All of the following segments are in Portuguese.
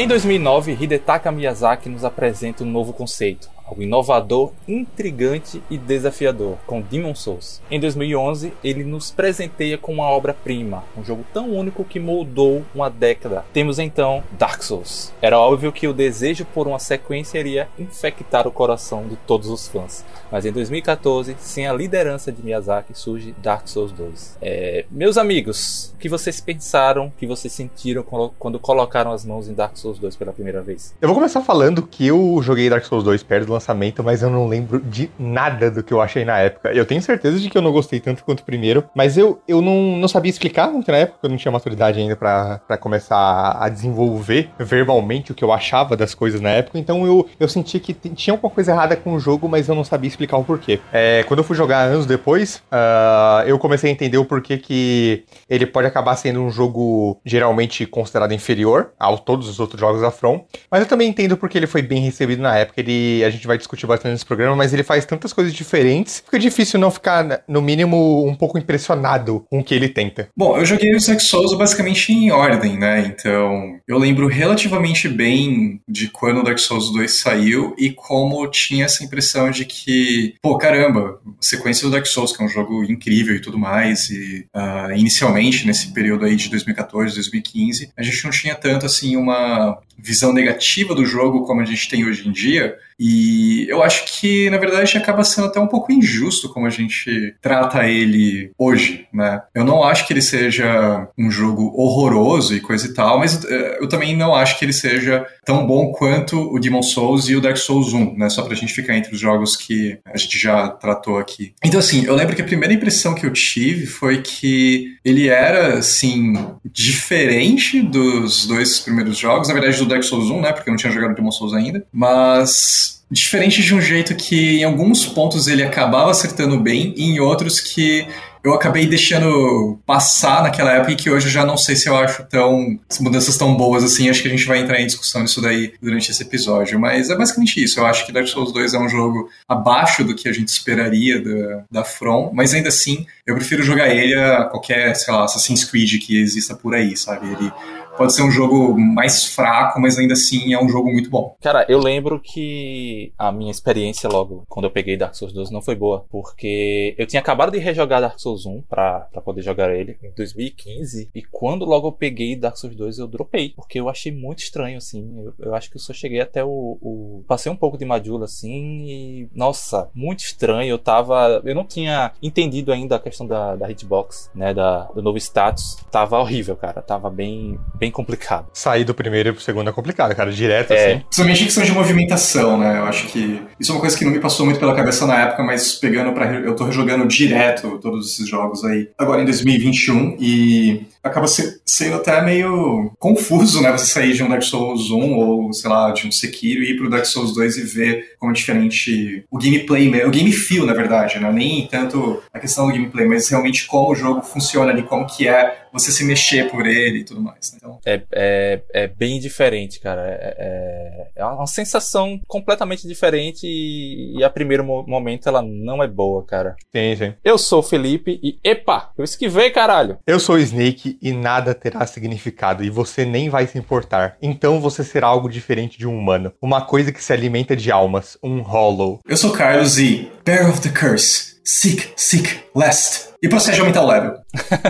Em 2009, Hidetaka Miyazaki nos apresenta um novo conceito, algo inovador, intrigante e desafiador, com Demon Souls. Em 2011, ele nos presenteia com uma obra-prima, um jogo tão único que moldou uma década. Temos então Dark Souls. Era óbvio que o desejo por uma sequência iria infectar o coração de todos os fãs. Mas em 2014, sem a liderança de Miyazaki, surge Dark Souls 2. É, meus amigos, o que vocês pensaram, o que vocês sentiram quando colocaram as mãos em Dark Souls 2 pela primeira vez? Eu vou começar falando que eu joguei Dark Souls 2 perto do lançamento, mas eu não lembro de nada do que eu achei na época. Eu tenho certeza de que eu não gostei tanto quanto o primeiro, mas eu, eu não, não sabia explicar muito na época, eu não tinha maturidade ainda para começar a desenvolver verbalmente o que eu achava das coisas na época, então eu, eu senti que tinha alguma coisa errada com o jogo, mas eu não sabia explicar o porquê. É, quando eu fui jogar anos depois, uh, eu comecei a entender o porquê que ele pode acabar sendo um jogo geralmente considerado inferior a todos os outros jogos da From, mas eu também entendo porque ele foi bem recebido na época, ele, a gente vai discutir bastante nesse programa, mas ele faz tantas coisas diferentes, fica difícil não ficar, no mínimo, um pouco impressionado com o que ele tenta. Bom, eu joguei o Sex Souls basicamente em ordem, né? Então, eu lembro relativamente bem de quando o Dark Souls 2 saiu e como tinha essa impressão de que, pô, caramba, sequência do Dark Souls, que é um jogo incrível e tudo mais, e uh, inicialmente, nesse período aí de 2014, 2015, a gente não tinha tanto, assim, uma visão negativa do jogo como a gente tem hoje em dia. E eu acho que, na verdade, acaba sendo até um pouco injusto como a gente trata ele hoje, né? Eu não acho que ele seja um jogo horroroso e coisa e tal, mas eh, eu também não acho que ele seja tão bom quanto o Demon Souls e o Dark Souls 1, né? Só pra gente ficar entre os jogos que a gente já tratou aqui. Então, assim, eu lembro que a primeira impressão que eu tive foi que ele era, assim, diferente dos dois primeiros jogos, na verdade, do Dark Souls 1, né? Porque eu não tinha jogado Demon Souls ainda. Mas diferente de um jeito que em alguns pontos ele acabava acertando bem e em outros que eu acabei deixando passar naquela época e que hoje eu já não sei se eu acho tão mudanças tão boas assim. Acho que a gente vai entrar em discussão nisso daí durante esse episódio. Mas é basicamente isso. Eu acho que Dark Souls 2 é um jogo abaixo do que a gente esperaria da, da From, mas ainda assim eu prefiro jogar ele a qualquer, sei lá, Assassin's Creed que exista por aí, sabe? Ele pode ser um jogo mais fraco, mas ainda assim é um jogo muito bom. Cara, eu lembro que a minha experiência logo quando eu peguei Dark Souls 2 não foi boa, porque eu tinha acabado de rejogar Dark Souls 1 pra, pra poder jogar ele em 2015, e quando logo eu peguei Dark Souls 2 eu dropei, porque eu achei muito estranho, assim. Eu, eu acho que eu só cheguei até o, o, Passei um pouco de Majula, assim, e. Nossa, muito estranho. Eu tava. Eu não tinha entendido ainda a questão da, da hitbox, né? Da, do novo status. Tava horrível, cara. Tava bem, bem bem complicado. Sair do primeiro pro segundo é complicado, cara, direto é. assim. Principalmente questão de movimentação, né? Eu acho que isso é uma coisa que não me passou muito pela cabeça na época, mas pegando para eu tô rejogando direto todos esses jogos aí agora em 2021 e acaba sendo até meio confuso, né? Você sair de um Dark Souls 1 ou, sei lá, de um Sekiro e ir pro Dark Souls 2 e ver como é diferente o gameplay, o game feel, na verdade, né? Nem tanto a questão do gameplay, mas realmente como o jogo funciona ali, como que é você se mexer por ele e tudo mais. Né? Então... É, é, é bem diferente, cara. É, é, é uma sensação completamente diferente e, e a primeiro momento ela não é boa, cara. Sim, sim. Eu sou o Felipe e, epa, eu esquivei, caralho. Eu sou o Snake e nada terá significado e você nem vai se importar. Então você será algo diferente de um humano. Uma coisa que se alimenta de almas, um hollow. Eu sou Carlos e Bear of the Curse. Seek, seek, lest. E procede aumentar o level.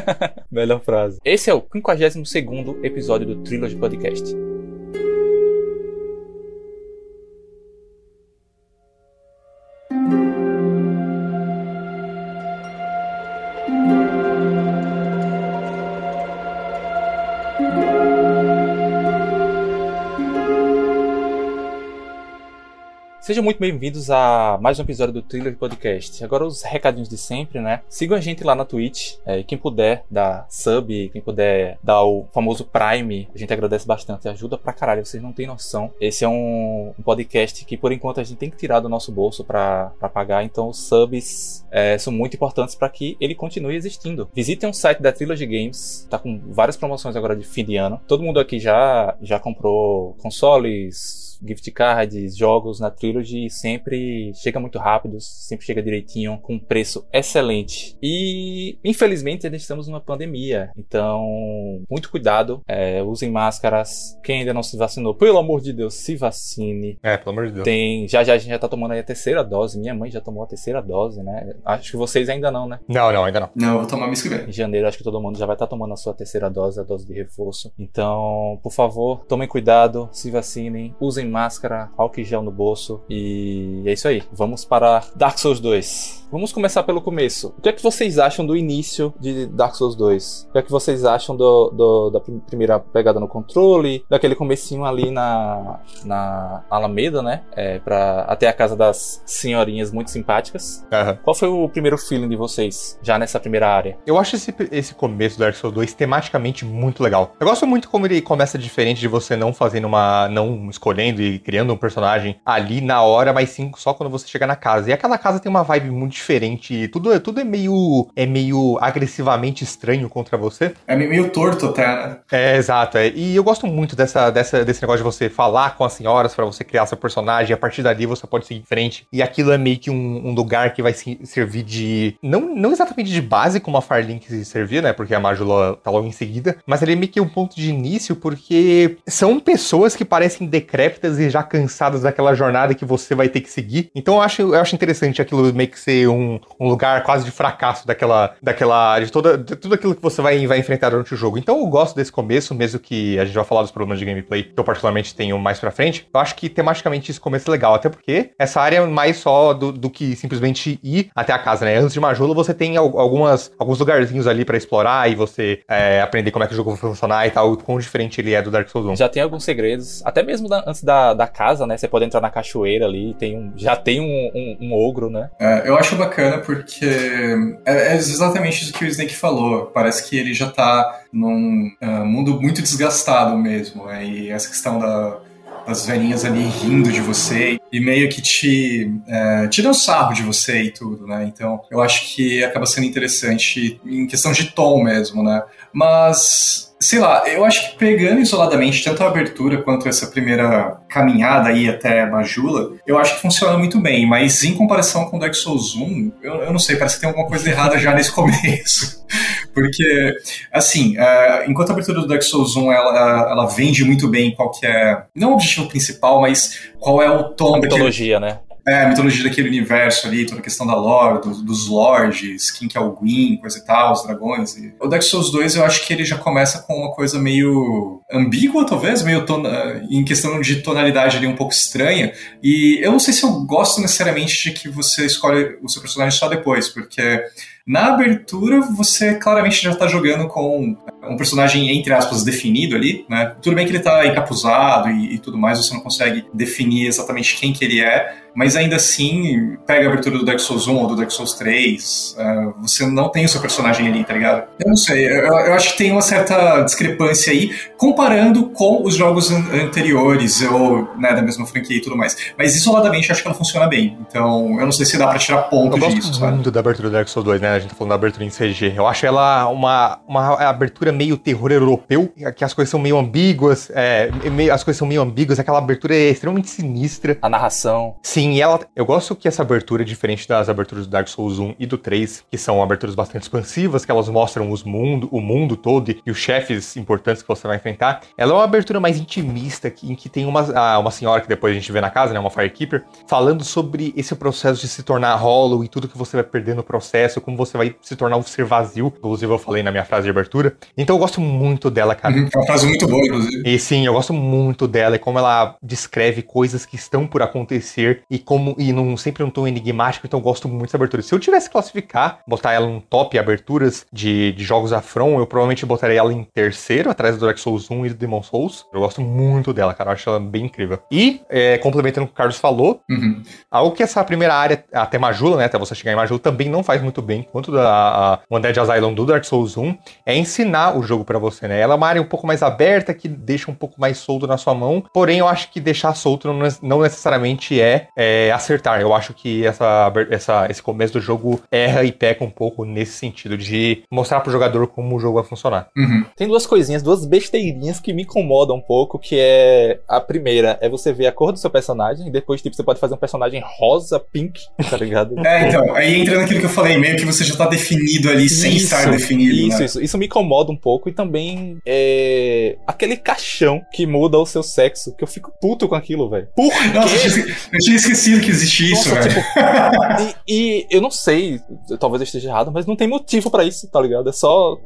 Melhor frase. Esse é o 52 episódio do Trilogy Podcast. Sejam muito bem-vindos a mais um episódio do Thriller Podcast. Agora os recadinhos de sempre, né? Sigam a gente lá na Twitch. É, quem puder dar sub, quem puder dar o famoso Prime, a gente agradece bastante. Ajuda pra caralho, vocês não têm noção. Esse é um, um podcast que por enquanto a gente tem que tirar do nosso bolso para pagar. Então os subs é, são muito importantes para que ele continue existindo. Visitem o site da Trilogy Games. Tá com várias promoções agora de fim de ano. Todo mundo aqui já, já comprou consoles gift cards, jogos na Trilogy sempre chega muito rápido, sempre chega direitinho, com preço excelente. E infelizmente ainda estamos numa pandemia, então muito cuidado, é, usem máscaras. Quem ainda não se vacinou, pelo amor de Deus, se vacine. É, pelo amor de Deus. Tem, já já a gente já tá tomando aí a terceira dose. Minha mãe já tomou a terceira dose, né? Acho que vocês ainda não, né? Não, não, ainda não. Não, eu vou tomar mês que vem. Em janeiro, acho que todo mundo já vai estar tá tomando a sua terceira dose, a dose de reforço. Então, por favor, tomem cuidado, se vacinem, usem máscara, álcool gel no bolso e é isso aí. Vamos para Dark Souls 2. Vamos começar pelo começo. O que é que vocês acham do início de Dark Souls 2? O que é que vocês acham do, do da primeira pegada no controle, daquele comecinho ali na, na Alameda, né? É, pra, até a casa das senhorinhas muito simpáticas. Aham. Qual foi o primeiro feeling de vocês, já nessa primeira área? Eu acho esse, esse começo do Dark Souls 2 tematicamente muito legal. Eu gosto muito como ele começa diferente de você não fazendo uma. não escolhendo e criando um personagem ali na hora, mas sim só quando você chegar na casa. E aquela casa tem uma vibe muito diferente. Tudo, tudo é meio. é meio agressivamente estranho contra você. É meio torto até, né? É, exato. É. E eu gosto muito dessa, dessa, desse negócio de você falar com as senhoras para você criar seu personagem. E a partir dali você pode seguir em frente. E aquilo é meio que um, um lugar que vai se, servir de. Não, não exatamente de base como a Farlink se servia, né? Porque a Majula tá logo em seguida. Mas ele é meio que um ponto de início, porque são pessoas que parecem decrépitas e já cansadas daquela jornada que você vai ter que seguir. Então eu acho, eu acho interessante aquilo meio que ser um, um lugar quase de fracasso daquela. daquela. de, toda, de tudo aquilo que você vai, vai enfrentar durante o jogo. Então eu gosto desse começo, mesmo que a gente vai falar dos problemas de gameplay que eu particularmente tenho mais pra frente. Eu acho que tematicamente esse começo é legal, até porque essa área é mais só do, do que simplesmente ir até a casa, né? Antes de Majula, você tem al- algumas, alguns lugarzinhos ali pra explorar e você é, aprender como é que o jogo vai funcionar e tal, o quão diferente ele é do Dark Souls 1. Já tem alguns segredos, até mesmo da- antes da, da casa, né? Você pode entrar na cachoeira ali, tem um, já tem um, um- um ogro, né? É, eu acho bacana porque é, é exatamente isso que o Snake falou. Parece que ele já tá num ah, mundo muito desgastado mesmo. né? E essa questão da- das velhinhas ali rindo de você e meio que te é, tiram sarro de você e tudo, né? Então eu acho que acaba sendo interessante em questão de tom mesmo, né? Mas sei lá, eu acho que pegando isoladamente tanto a abertura quanto essa primeira caminhada aí até Majula, eu acho que funciona muito bem, mas em comparação com Dark Souls 1, eu, eu não sei, parece que tem alguma coisa errada já nesse começo. Porque, assim, é, enquanto a abertura do Dark Souls 1 ela, ela vende muito bem qual que é, não o objetivo principal, mas qual é o tom A mitologia, né? É, a mitologia daquele universo ali, toda a questão da lore, dos, dos lords, quem que é o Gwyn, coisa e tal, os dragões. E... O Dark Souls 2 eu acho que ele já começa com uma coisa meio ambígua, talvez, meio em questão de tonalidade ali um pouco estranha. E eu não sei se eu gosto necessariamente de que você escolhe o seu personagem só depois, porque na abertura você claramente já tá jogando com um personagem, entre aspas, definido ali, né? Tudo bem que ele tá encapuzado e, e tudo mais, você não consegue definir exatamente quem que ele é, mas ainda assim, pega a abertura do Dark Souls 1 ou do Dark Souls 3, uh, você não tem o seu personagem ali, tá ligado? Eu não sei, eu, eu acho que tem uma certa discrepância aí, comparando com os jogos an anteriores, ou né, da mesma franquia e tudo mais. Mas isoladamente eu acho que ela funciona bem, então eu não sei se dá pra tirar ponto Eu gosto disso, sabe? muito da abertura do Dark Souls 2, né? A gente tá falando da abertura em CG. Eu acho ela uma, uma abertura meio terror europeu, que as coisas são meio ambíguas, é, meio- as coisas são meio ambíguas, aquela abertura é extremamente sinistra. A narração. Sim, e ela. Eu gosto que essa abertura é diferente das aberturas do Dark Souls 1 e do 3, que são aberturas bastante expansivas, que elas mostram os mundo, o mundo todo e os chefes importantes que você vai enfrentar. Ela é uma abertura mais intimista, em que tem uma, uma senhora que depois a gente vê na casa, né? Uma Firekeeper, falando sobre esse processo de se tornar hollow e tudo que você vai perder no processo, como você vai se tornar um ser vazio. Inclusive, eu falei na minha frase de abertura. Então eu gosto muito dela, cara. Uhum, É uma frase muito boa, inclusive. E sim, eu gosto muito dela e como ela descreve coisas que estão por acontecer e como e num, sempre num tom enigmático, então eu gosto muito dessa abertura. Se eu tivesse que classificar, botar ela num top aberturas de, de jogos da From, eu provavelmente botaria ela em terceiro, atrás do Dark Souls 1 e do Demon Souls. Eu gosto muito dela, cara, eu acho ela bem incrível. E, é, complementando o que o Carlos falou, Uhum. algo que essa primeira área, até Majula, né, até você chegar em Majula, também não faz muito bem, quanto da a, o Undead Asylum do Dark Souls 1, é ensinar o jogo para você, né? Ela é uma área um pouco mais aberta, que deixa um pouco mais solto na sua mão, porém eu acho que deixar solto não necessariamente é, é acertar. Eu acho que essa, essa, esse começo do jogo erra e peca um pouco nesse sentido, de mostrar pro jogador como o jogo vai funcionar. Uhum. Tem duas coisinhas, duas besteirinhas que me incomodam um pouco, que é a primeira é você ver a cor do seu personagem, e depois, tipo, você pode fazer um personagem rosa, pink, tá ligado? é, então, aí entra naquilo que eu falei, meio que você já tá definido ali isso, sem estar definido. Isso, né? isso. Isso me incomoda um pouco e também é aquele caixão que muda o seu sexo, que eu fico puto com aquilo, velho. Por quê? Nossa, eu tinha, eu tinha esquecido que existia isso, velho. Tipo, e, e, eu não sei, talvez eu esteja errado, mas não tem motivo para isso, tá ligado? É só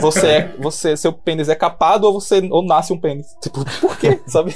você é, você, seu pênis é capado ou você ou nasce um pênis. Tipo, por quê, sabe?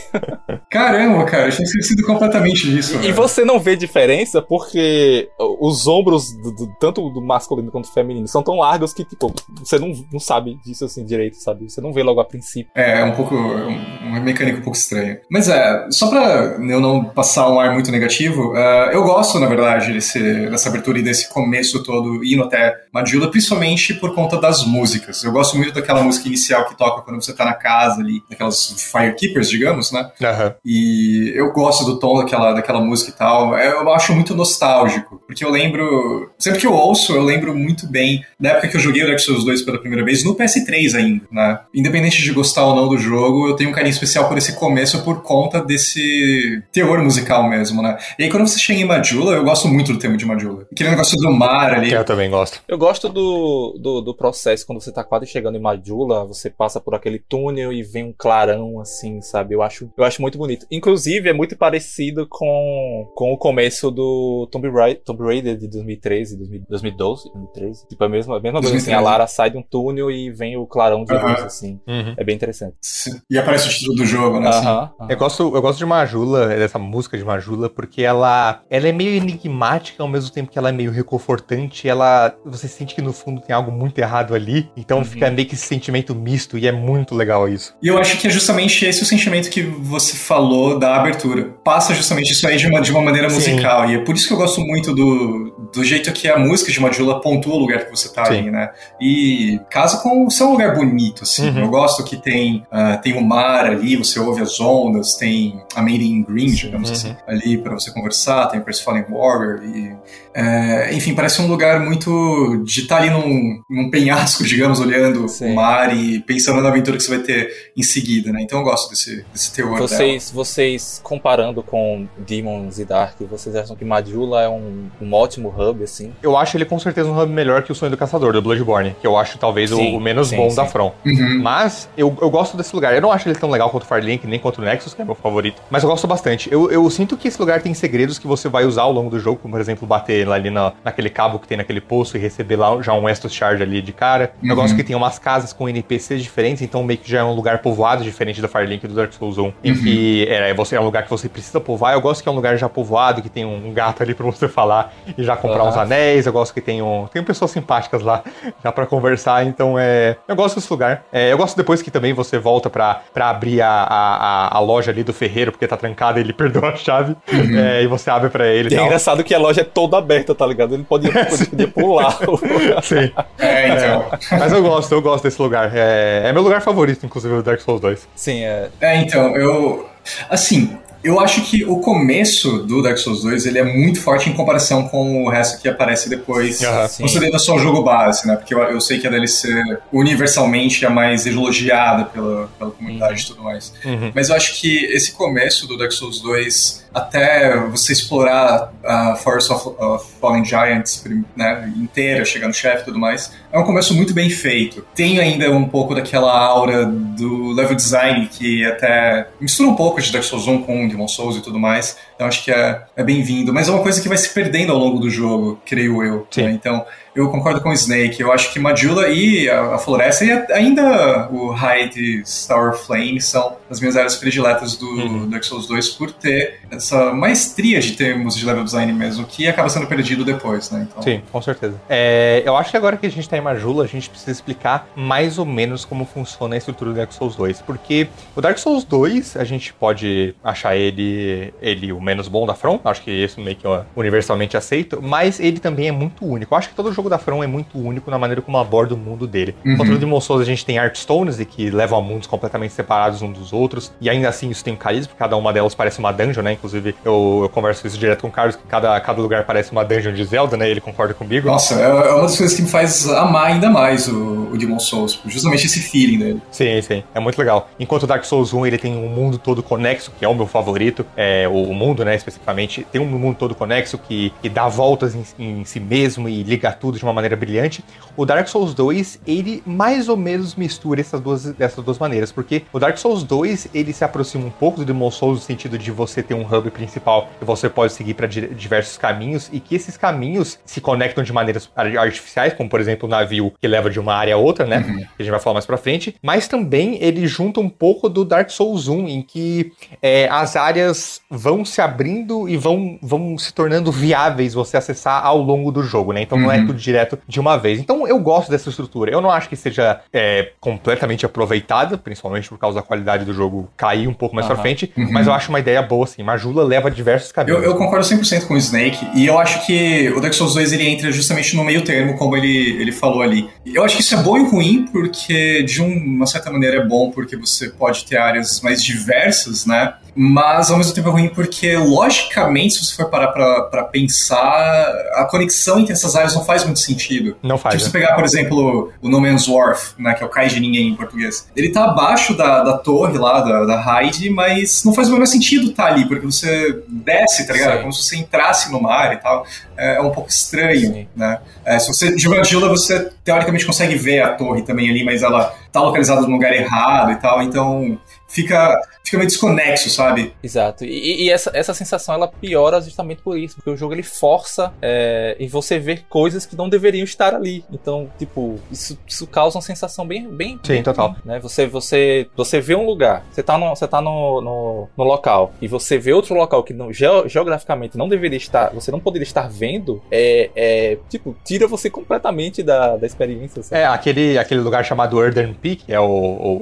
Caramba, cara, eu tinha esquecido completamente disso. E, e você não vê diferença porque os ombros, do, do, tanto do masculino quanto do feminino, são tão largos que, tipo, você não, não sabe disso assim direito, sabe? Você não vê logo a princípio. É, é um pouco. uma mecânica um pouco estranha. Mas é, só pra eu não passar um ar muito negativo, uh, eu gosto, na verdade, desse, dessa abertura e desse começo todo, indo até Madula, principalmente por conta das músicas. Eu gosto muito daquela música inicial que toca quando você tá na casa ali, daquelas Firekeepers, digamos, né? Uhum. E eu gosto do tom daquela, daquela música e tal. É, eu acho muito nostálgico, porque eu lembro. Sempre que eu ouço, eu lembro muito bem da época que eu joguei o Dark Souls 2 pela primeira vez, no PS3 ainda, né? Independente de gostar ou não do jogo, eu tenho um carinho especial por esse começo por conta desse teor musical mesmo, né? E aí quando você chega em Majula, eu gosto muito do tema de Majula. Aquele negócio do mar ali. Que eu também gosto. Eu gosto do, do, do processo, quando você tá quase chegando em Majula, você passa por aquele túnel e vem um clarão, assim, sabe? Eu acho, eu acho muito bonito. Inclusive, é muito parecido com, com o começo do Tomb Raider, Tomb Raider de 2013, 2012, 2013. Tipo, a mesma, a mesma coisa, assim, a Lara sai de um túnel e vem o clarão de uhum. luz, assim. Uhum. É bem interessante. Sim. E aparece o título do jogo, né? Uhum. Assim. Eu, gosto, eu gosto de Majula, dessa música de Majula, porque ela, ela é meio enigmática ao mesmo tempo que ela é meio reconfortante. Ela, você sente que no fundo tem algo muito errado ali, então uhum. fica meio que esse sentimento misto e é muito legal isso. E eu acho que é justamente esse o sentimento que você falou da abertura. Passa justamente isso aí de uma, de uma maneira Sim. musical. E é por isso que eu gosto muito do, do jeito que a música de Majula pontua o lugar que você tá Sim. aí, né? E casa com ser um lugar bonito, assim. Uhum. Eu gosto que tem, uh, tem o mar ali, você ouve as ondas, tem a Made in Green, digamos uhum. assim, ali para você conversar, tem o Fallen Warrior e é, enfim, parece um lugar muito de estar tá ali num, num penhasco, digamos, olhando Sim. o mar e pensando na aventura que você vai ter em seguida, né? Então eu gosto desse, desse teor vocês, dela. Vocês, comparando com Demons e Dark, vocês acham que Majula é um, um ótimo hub, assim? Eu acho ele com certeza um hub melhor que o Sonho do Caçador, do Bloodborne, que eu acho talvez sim, o, o, menos sim, bom sim. da From. Uhum. Mas eu, eu gosto desse lugar. Eu não acho ele tão legal quanto o Firelink, nem quanto o Nexus, que é meu favorito. Mas eu gosto bastante. Eu, eu sinto que esse lugar tem segredos que você vai usar ao longo do jogo, como por exemplo, bater ali na, naquele cabo que tem naquele poço e receber lá já um Estus Charge ali de cara. Uhum. Eu gosto que tem umas casas com NPCs diferentes, então meio que já é um lugar povoado diferente da Firelink do Dark Souls 1. Uhum. Em que é, você, é um lugar que você precisa povoar. Eu gosto que é um lugar já povoado, que tem um gato ali pra você falar e já comprar uhum. uns anéis. Eu gosto que tem, um, tem pessoas simpáticas lá já para conversar, então é. Eu gosto desse lugar. É, eu gosto depois que também você volta pra, pra abrir a, a, a, loja ali do ferreiro, porque tá trancada ele perdeu a chave. Uhum. É, e você abre para ele. E é engraçado que a loja é toda aberta, tá ligado? Ele podia, podia pular. Sim. É, então. É, mas eu gosto, eu gosto desse lugar. É, é meu lugar favorito, inclusive, do Dark Souls 2. Sim, é. É, então, eu. Assim, eu acho que o começo do Dark Souls 2 ele é muito forte em comparação com o resto que aparece depois, uhum, considerando só o jogo base, né? Porque eu, eu, sei que a DLC universalmente é mais elogiada pela, pela comunidade uhum. e tudo mais. Uhum. Mas eu acho que esse começo do Dark Souls 2, até você explorar a Forest of, of Fallen Giants né, inteira, chegar no chefe e tudo mais, é um começo muito bem feito. Tem ainda um pouco daquela aura do level design que até mistura um pouco de Dark Souls 1 com Demon Souls e tudo mais. Então acho que é, é bem-vindo. Mas é uma coisa que vai se perdendo ao longo do jogo, creio eu. Né? Então eu concordo com o Snake. Eu acho que Majula e a, a Floresta e ainda o Hyde Tower Flame são as minhas áreas prediletas do uhum. Dark Souls 2 por ter essa maestria de termos de level design mesmo, que acaba sendo perdido depois, né? Então... Sim, com certeza. É, eu acho que agora que a gente tá em Majula, a gente precisa explicar mais ou menos como funciona a estrutura do Dark Souls 2. Porque o Dark Souls 2, a gente pode achar ele, ele o menos bom da From, acho que isso meio que é universalmente aceito, mas ele também é muito único. Eu acho que todo jogo da From é muito único na maneira como aborda o mundo dele. Uhum. Contra o Demon Souls a gente tem Artstones e que levam a mundos completamente separados uns dos outros, e ainda assim isso tem um carisma, porque cada uma delas parece uma dungeon, né? Inclusive eu, eu converso isso direto com o Carlos, que cada, cada lugar parece uma dungeon de Zelda, né? Ele concorda comigo. Nossa, é, é uma das coisas que me faz amar ainda mais o, o Demon Souls, justamente esse feeling dele. Sim, sim, é muito legal. Enquanto o Dark Souls 1 ele tem um mundo todo conexo, que é o meu favorito, é, o, o mundo, né, especificamente, tem um mundo todo conexo que, que dá voltas em, em si mesmo e liga tudo de uma maneira brilhante. O Dark Souls 2, ele mais ou menos mistura essas duas, essas duas maneiras, porque o Dark Souls 2, ele se aproxima um pouco do Demon Souls no sentido de você ter um hub principal que você pode seguir para diversos caminhos e que esses caminhos se conectam de maneiras artificiais, como por exemplo o navio que leva de uma área a outra, né? Uhum. Que a gente vai falar mais pra frente. Mas também ele junta um pouco do Dark Souls 1, em que é, as áreas vão se abrindo e vão, vão se tornando viáveis você acessar ao longo do jogo, né? Então uhum. não é uhum. tudo direto de uma vez. Então eu gosto dessa estrutura. Eu não acho que seja é, completamente aproveitada, principalmente por causa da qualidade do jogo cair um pouco mais uhum. pra frente, mas eu acho uma ideia boa, assim. Majula leva diversos caminhos. Eu, eu concordo 100% com o Snake, e eu acho que o Dark Souls 2 ele entra justamente no meio termo, como ele, ele falou ali. Eu acho que isso é bom e ruim, porque de uma certa maneira é bom, porque você pode ter áreas mais diversas, né? Mas ao mesmo tempo é ruim porque, logicamente, se você for parar pra, pra pensar, a conexão entre essas áreas não faz muito sentido. Não faz. Tipo, né? você pegar, por exemplo, o No Man's Wharf, né, que é o Cais de Ninguém em português. Ele tá abaixo da, da torre lá, da, da Hyde, mas não faz o menor sentido estar tá ali, porque você desce, tá ligado? É como se você entrasse no mar e tal. É, é um pouco estranho, Sim. né? É, se você de Vangila, você teoricamente consegue ver a torre também ali, mas ela tá localizada no lugar errado e tal, então fica fica meio desconexo, sabe? Exato. E, e, essa, essa sensação ela piora justamente por isso, porque o jogo ele força é, em você ver coisas que não deveriam estar ali. Então, tipo, isso, isso causa uma sensação bem. bem Sim, bem, total. Né? Você, você, você vê um lugar, você tá, no, você tá no, no, no local, e você vê outro local que não, geograficamente não deveria estar, você não poderia estar vendo, é, é tipo, tira você completamente da, da experiência. Sabe? É, aquele, aquele lugar chamado Earthen Peak, é o,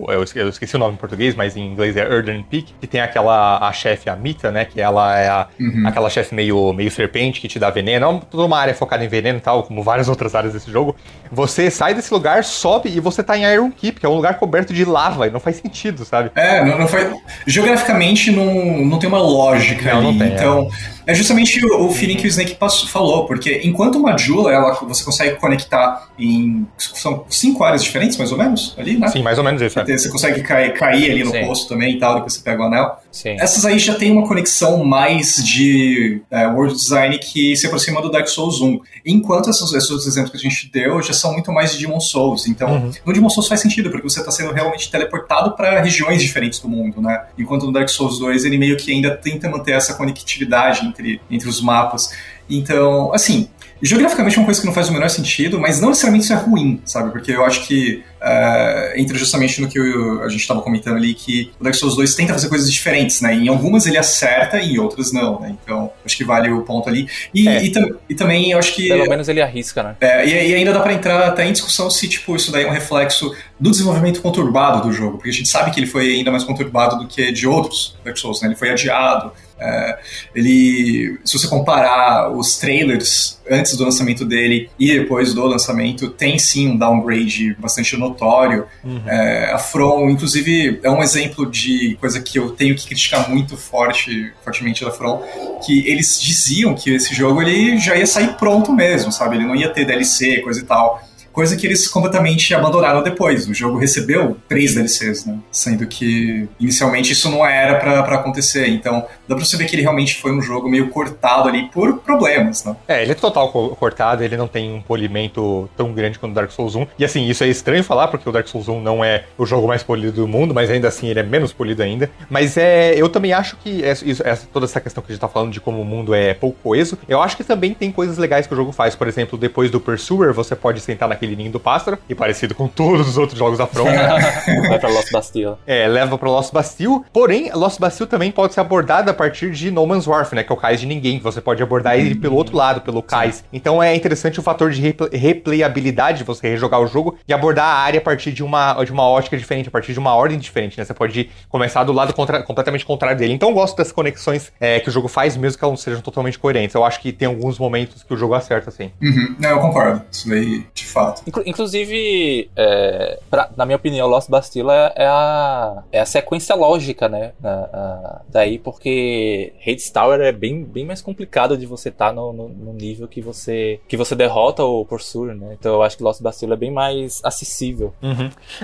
o, eu esqueci o nome em português, mas em inglês é Earthen Peak, que tem aquela a chefe, a Mita, né? Que ela é a, uhum. aquela chefe meio, meio serpente que te dá veneno. É toda uma área focada em veneno e tal, como várias outras áreas desse jogo. Você sai desse lugar, sobe e você tá em Iron Keep, que é um lugar coberto de lava, e não faz sentido, sabe? É, não, não faz. Geograficamente não, não tem uma lógica não, ali. Não tem, então. É. É justamente o, o feeling que o Snake passou, falou, porque enquanto uma Jula, ela, você consegue conectar em. São cinco áreas diferentes, mais ou menos, ali, né? Sim, mais ou menos isso. É. Você consegue cair, cair ali no Sim. posto também e tal, depois você pega o anel. Sim. Essas aí já tem uma conexão mais de é, world design que se aproxima do Dark Souls 1. Enquanto esses, esses exemplos que a gente deu já são muito mais de Demon Souls. Então, uhum. no Demon Souls faz sentido, porque você está sendo realmente teleportado para regiões diferentes do mundo, né? Enquanto no Dark Souls 2 ele meio que ainda tenta manter essa conectividade entre, entre os mapas. Então, assim, geograficamente é uma coisa que não faz o menor sentido, mas não necessariamente isso é ruim, sabe? Porque eu acho que uh, entra justamente no que eu, a gente estava comentando ali, que o Dark Souls 2 tenta fazer coisas diferentes, né? Em algumas ele acerta e em outras não, né? Então, acho que vale o ponto ali. E, é. e, e também eu acho que... Pelo menos ele arrisca, né? É, e, e ainda dá para entrar até em discussão se, tipo, isso daí é um reflexo do desenvolvimento conturbado do jogo, porque a gente sabe que ele foi ainda mais conturbado do que de outros Dark Souls, né? Ele foi adiado, é, ele, se você comparar os trailers antes do lançamento dele e depois do lançamento, tem sim um downgrade bastante notório. Uhum. É, a From, inclusive, é um exemplo de coisa que eu tenho que criticar muito forte, fortemente da From, que eles diziam que esse jogo ele já ia sair pronto mesmo, sabe? Ele não ia ter DLC, coisa e tal coisa que eles completamente abandonaram depois. O jogo recebeu três DLCs, né? Sendo que inicialmente isso não era para acontecer. Então dá pra você ver que ele realmente foi um jogo meio cortado ali por problemas, né? É, ele é total cortado, ele não tem um polimento tão grande quanto o Dark Souls 1. E assim, isso é estranho falar, porque o Dark Souls 1 não é o jogo mais polido do mundo, mas ainda assim ele é menos polido ainda. Mas é, eu também acho que essa, essa, toda essa questão que a gente tá falando de como o mundo é pouco coeso, eu acho que também tem coisas legais que o jogo faz. Por exemplo, depois do Pursuer, você pode sentar na aquele ninho do pássaro, e parecido com todos os outros jogos da From. Vai pra Lost Bastille. É, leva pra Lost Bastille. Porém, Lost Bastille também pode ser abordada a partir de No Man's Wharf, né? Que é o cais de ninguém. Você pode abordar ele pelo outro lado, pelo cais. Então é interessante o fator de repl- replayabilidade, você rejogar o jogo e abordar a área a partir de uma, de uma ótica diferente, a partir de uma ordem diferente, né? Você pode começar do lado contra- completamente contrário dele. Então eu gosto dessas conexões é, que o jogo faz, mesmo que elas não sejam totalmente coerentes. Eu acho que tem alguns momentos que o jogo acerta, assim. Uhum. Não, eu concordo. Isso daí, de fato. Inclu- inclusive, é, pra- na minha opinião, Lost Bastille é, é a, é a sequência lógica, né? a- a- daí, porque Hades Tower é bem, bem mais complicado de você estar no, no, no nível que você, que você derrota o Pursuer, né? Então eu acho que Lost Bastille é bem mais acessível.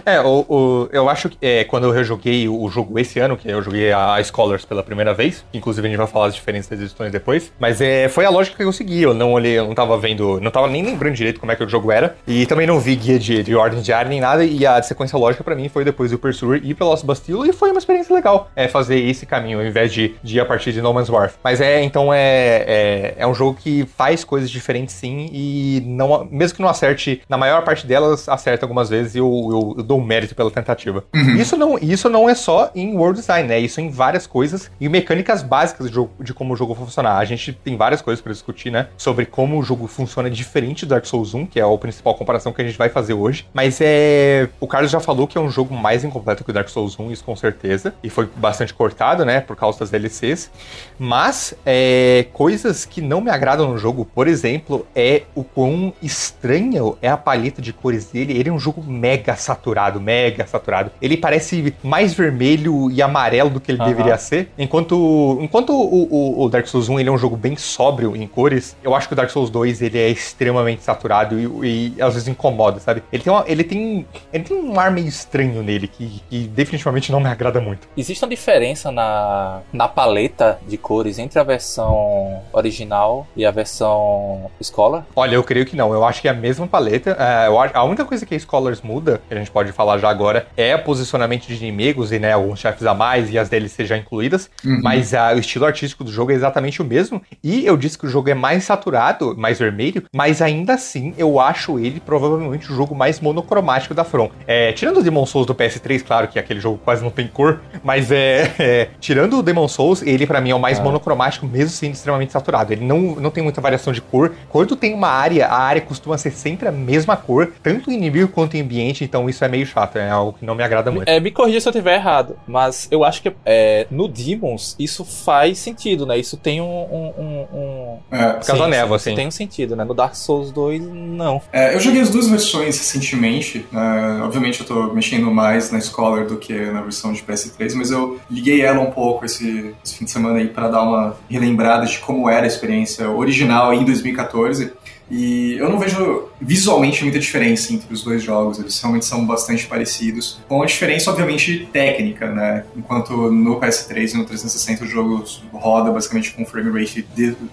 É, o, o- eu acho que é, quando eu rejoguei o jogo esse ano, que eu joguei a Scholars pela primeira vez, inclusive a gente vai falar as diferenças das edições depois, mas é, foi a lógica que eu segui. Eu não olhei, eu não tava vendo, não tava nem lembrando direito como é que o jogo era, e também não vi guia de, de ordem diária nem nada, e a sequência lógica pra mim foi depois do Pursuer ir pra Lost Bastille, e foi uma experiência legal é, fazer esse caminho, ao invés de, de ir a partir de No Man's Wharf. Mas é, então é, é, é um jogo que faz coisas diferentes sim, e não, mesmo que não acerte, na maior parte delas, acerta algumas vezes e eu, eu, eu dou um mérito pela tentativa. Isso, não, isso não é só em world design, né? Isso é em várias coisas e mecânicas básicas de, jogo- de como o jogo funcionar. A gente tem várias coisas pra discutir, né? Sobre como o jogo funciona diferente do Dark Souls 1, que é a principal comparação que a gente vai fazer hoje. Mas é. O Carlos já falou que é um jogo mais incompleto que o Dark Souls 1, isso com certeza. E foi bastante cortado, né? Por causa das DLCs. Mas é, coisas que não me agradam no jogo, por exemplo, é o quão estranho é a paleta de cores dele. Ele é um jogo mega saturado, mega saturado. Ele parece mais vermelho e amarelo do que ele Aham. deveria ser. Enquanto, enquanto o, o- o Dark Souls 1 ele é um jogo bem sóbrio em cores, eu acho que o Dark Souls 2 ele é extremamente saturado e, e às vezes incomoda, sabe? Ele tem, uma- ele tem, ele tem um ar meio estranho nele que, que definitivamente não me agrada muito. Existe uma diferença na, na paleta de cores entre a versão original e a versão Scholar? Olha, eu creio que não. Eu acho que é a mesma paleta. É, eu acho- a única coisa que a Scholars muda, que a gente pode falar já agora, é o posicionamento de inimigos e né, alguns chefes a mais e as DLCs já incluídas. Uhum. Mas ah, o estilo artístico do jogo é exatamente o mesmo. E eu disse que o jogo é mais saturado, mais vermelho, mas ainda assim eu acho ele provavelmente o jogo mais monocromático da From. É, tirando o Demon Souls do PS3, claro que aquele jogo quase não tem cor, mas é, é, tirando o Demon Souls, ele pra mim é o mais Ah. monocromático, mesmo sendo extremamente saturado. Ele não, não tem muita variação de cor. Quando tem uma área, a área costuma ser sempre a mesma cor, tanto em inimigo quanto em ambiente, então isso é meio chato, é algo que não me agrada muito. É, me corrija se eu estiver errado, mas eu acho que é, no Demons isso faz sentido, né? Isso tem um. um, um, um- É. Por causa da névoa, isso assim. Tem um sentido, né? No Dark Souls 2, não. É, eu joguei as duas versões recentemente. né? obviamente eu tô mexendo mais na Scholar do que na versão de PS3, mas eu liguei ela um pouco esse, esse fim de semana aí para dar uma relembrada de como era a experiência original em 2014. E eu não vejo visualmente muita diferença entre os dois jogos, eles realmente são bastante parecidos. Com a diferença, obviamente, técnica, né? Enquanto no PS3 e no 360 o jogo roda basicamente com frame rate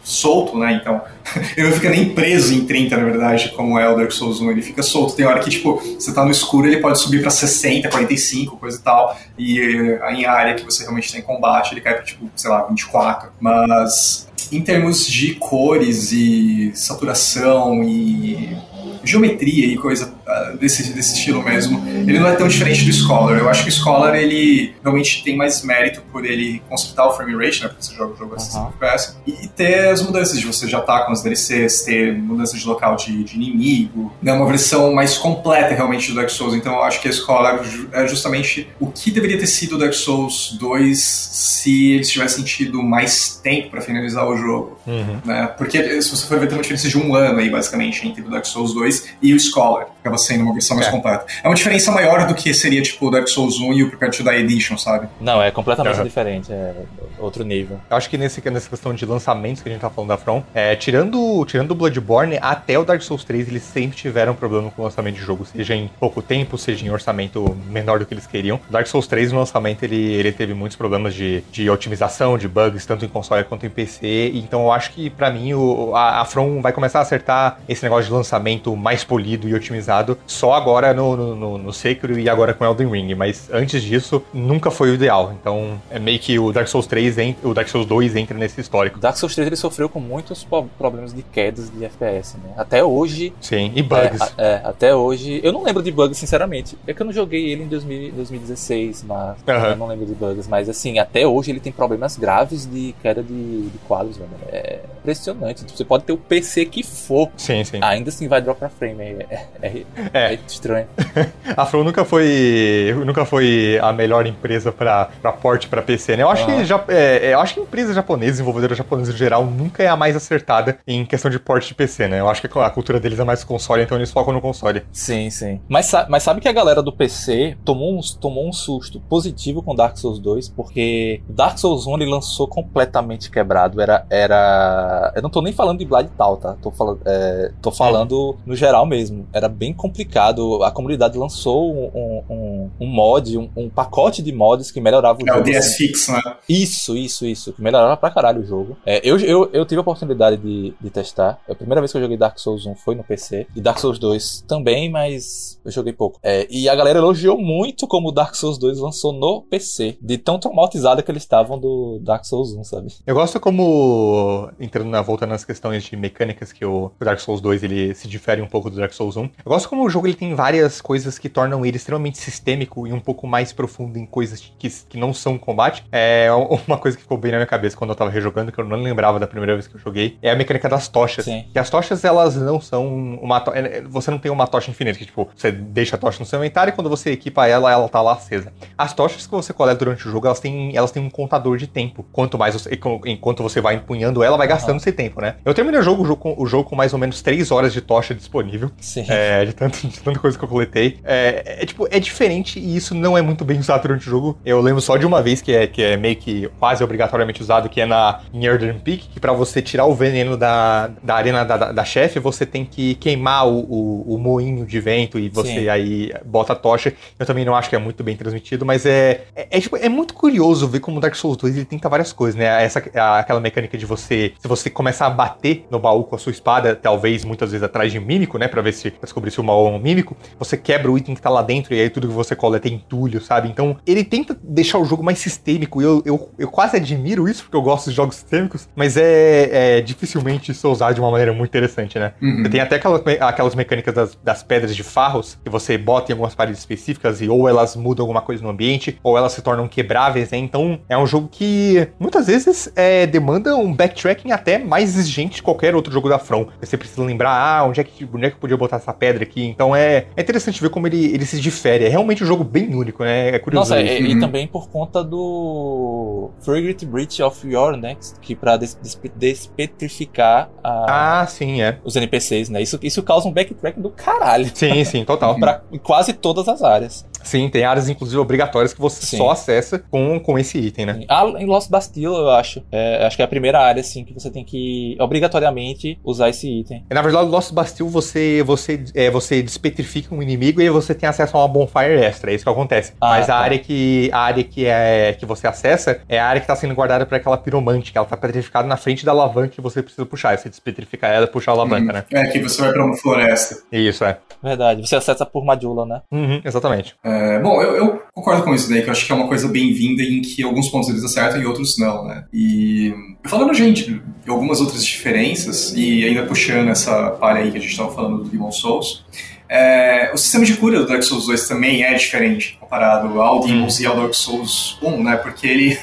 solto, né? Então ele não fica nem preso em 30, na verdade, como é o Dark Souls 1. Ele fica solto. Tem hora que, tipo, você tá no escuro, ele pode subir pra 60, 45, coisa e tal. E eh, em área que você realmente tem combate, ele cai pra, tipo, sei lá, 24. Mas em termos de cores e saturação e geometria e coisa ah, desse, desse estilo mesmo, ele não é tão diferente do Scholar. Eu acho que o Scholar, ele realmente tem mais mérito por ele consertar o frame rate, né, porque você joga o jogo a 60 Aham. FPS, e ter as mudanças de você já tá com as DLCs, ter mudança de local de, de inimigo, né, uma versão mais completa realmente do Dark Souls. Então eu acho que a Scholar é justamente o que deveria ter sido o Dark Souls 2 se eles tivessem tido mais tempo para finalizar o jogo Uhum. né? Porque se você for ver, tem uma diferença de um ano aí, basicamente, entre o Dark Souls 2 e o Scholar, que acaba sendo uma versão mais É. completa. É uma diferença maior do que seria, tipo, o Dark Souls 1 e o Prepare to Die Edition, sabe? Não, é completamente Aham. diferente. É outro nível. Eu acho que nesse, nessa questão de lançamentos que a gente tá falando da From, é, tirando, tirando o Bloodborne, até o Dark Souls 3 eles sempre tiveram problema com o lançamento de jogo, seja em pouco tempo, seja em orçamento menor do que eles queriam. O Dark Souls 3 no lançamento ele, ele teve muitos problemas de, de otimização, de bugs, tanto em console quanto em PC, então eu acho que para mim o, a, a, From vai começar a acertar esse negócio de lançamento mais polido e otimizado só agora no, no, no, no Sekiro e agora com Elden Ring. Mas antes disso, nunca foi o ideal. Então é meio que o Dark Souls 3, o Dark Souls 2 entra nesse histórico. Dark Souls 3 ele sofreu com muitos problemas de quedas de FPS, né? Até hoje. Sim, e bugs. É, é, até hoje. Eu não lembro de bugs, sinceramente. É que eu não joguei ele em 2000, 2016, mas uhum. eu não lembro de bugs. Mas assim, até hoje ele tem problemas graves de queda de, de quadros, velho. É impressionante. Você pode ter o PC que for. Sim, sim. Ainda assim vai dropar frame. É, é, é, é. é estranho. a From nunca foi. Nunca foi a melhor empresa para porte para PC, né? Eu acho, uhum. que, já, é, eu acho que empresa japonesa, desenvolvedora japonesa em geral, nunca é a mais acertada em questão de porte de PC, né? Eu acho que a cultura deles é mais console, então eles focam no console. Sim, sim. Mas, mas sabe que a galera do PC tomou um, tomou um susto positivo com Dark Souls 2, porque Dark Souls 1 ele lançou completamente quebrado. Era. era... Eu não tô nem falando de Blind Tal, tá? Tô falando, é, tô falando no geral mesmo. Era bem complicado. A comunidade lançou um, um, um mod, um, um, pacote de mods que melhorava o é jogo. É o DS assim. Fix, né? Isso, isso, isso. Que melhorava pra caralho o jogo. É, eu, eu, eu tive a oportunidade de, de testar. A primeira vez que eu joguei Dark Souls 1 foi no PC. E Dark Souls 2 também, mas eu joguei pouco. É, e a galera elogiou muito como o Dark Souls 2 lançou no PC. De tão traumatizada que eles estavam do Dark Souls 1, sabe? Eu gosto como, entrando na volta nas questões de mecânicas, que o Dark Souls 2 ele se difere um pouco do Dark Souls 1. Eu gosto como o jogo ele tem várias coisas que tornam ele extremamente sistêmico e um pouco mais profundo em coisas que, que não são combate. É uma coisa que ficou bem na minha cabeça quando eu tava rejogando, que eu não lembrava da primeira vez que eu joguei, é a mecânica das tochas. Sim. Que as tochas, elas não são uma. To... É, você não tem uma tocha infinita, que tipo, você deixa a tocha no seu inventário e quando você equipa ela, ela tá lá acesa. As tochas que você coleta durante o jogo, elas têm, elas têm um contador de tempo. Quanto mais você, enquanto você vai empunhando ela, vai gastando uhum. esse tempo, né? Eu terminei o jogo, o jogo, o jogo com mais ou menos 3 horas de tocha disponível. Sim. É, de, tanto, de tanta coisa que eu coletei. É, é, tipo, é diferente e isso não é muito bem usado durante o jogo. Eu lembro só de uma vez que é, que é meio que quase obrigatoriamente usado, que é na em Earthen Peak, que para você tirar o veneno da, da arena da, da, da chefe, você tem que queimar o, o, o, moinho de vento e você Sim. aí bota a tocha. Eu também não acho que é muito bem transmitido, mas é, é, é, tipo, é muito curioso ver como Dark Souls 2 ele tenta várias coisas, né? Essa, aquela mecânica de você, se você começar a bater no baú com a sua espada, talvez muitas vezes atrás de um mímico, né? Pra ver se pra descobrir se o baú é um mímico, você quebra o item que tá lá dentro e aí tudo que você coleta é entulho, sabe? Então ele tenta deixar o jogo mais sistêmico e eu, eu, eu quase admiro isso, porque eu gosto de jogos sistêmicos, mas é, é dificilmente isso usado de uma maneira muito interessante, né? Uhum. Você tem até aquelas, aquelas mecânicas das, das pedras de farros que você bota em algumas paredes específicas e ou elas mudam alguma coisa no ambiente, ou elas se tornam quebráveis, né? Então é um jogo que muitas vezes é, demanda um backtracking até mais exigente de qualquer outro jogo da From. Você precisa lembrar, ah, onde é que, onde é que eu podia botar essa pedra aqui? Então é, é interessante ver como ele, ele se difere. É realmente um jogo bem único, né? É curioso. Nossa, e, uhum. e também por conta do Fragrant Breach of Your Next, que pra des despetrificar a, ah, sim, é. os NPCs, né? Isso, isso causa um backtracking do caralho. Sim, sim, total. pra quase todas as áreas. Sim, tem áreas, inclusive, obrigatórias que você sim. só acessa com, com esse item, né? Ah, em Lost Bastille, eu acho. É, acho que é a primeira área, assim, que você tem que obrigatoriamente usar esse item. Na verdade, Lost Bastille, você, você, é, você despetrifica um inimigo e você tem acesso a uma bonfire extra. É isso que acontece. Ah, Mas tá. a área que a área que, é, que você acessa é a área que está sendo guardada por aquela piromante, que ela está petrificada na frente da alavanca que você precisa puxar. Você despetrifica ela e puxa a alavanca, uhum. né? É, que você vai para uma floresta. Isso, é. Verdade. Você acessa por Madula, né? Uhum, exatamente. É, bom, eu, eu, concordo com isso daí, que eu acho que é uma coisa bem-vinda em que alguns pontos eles acertam e outros não, né? E falando, gente, de algumas outras diferenças, e ainda puxando essa palha aí que a gente estava falando do Demon Souls, é, o sistema de cura do Dark Souls 2 também é diferente comparado ao Demons e ao Dark Souls 1, né? Porque ele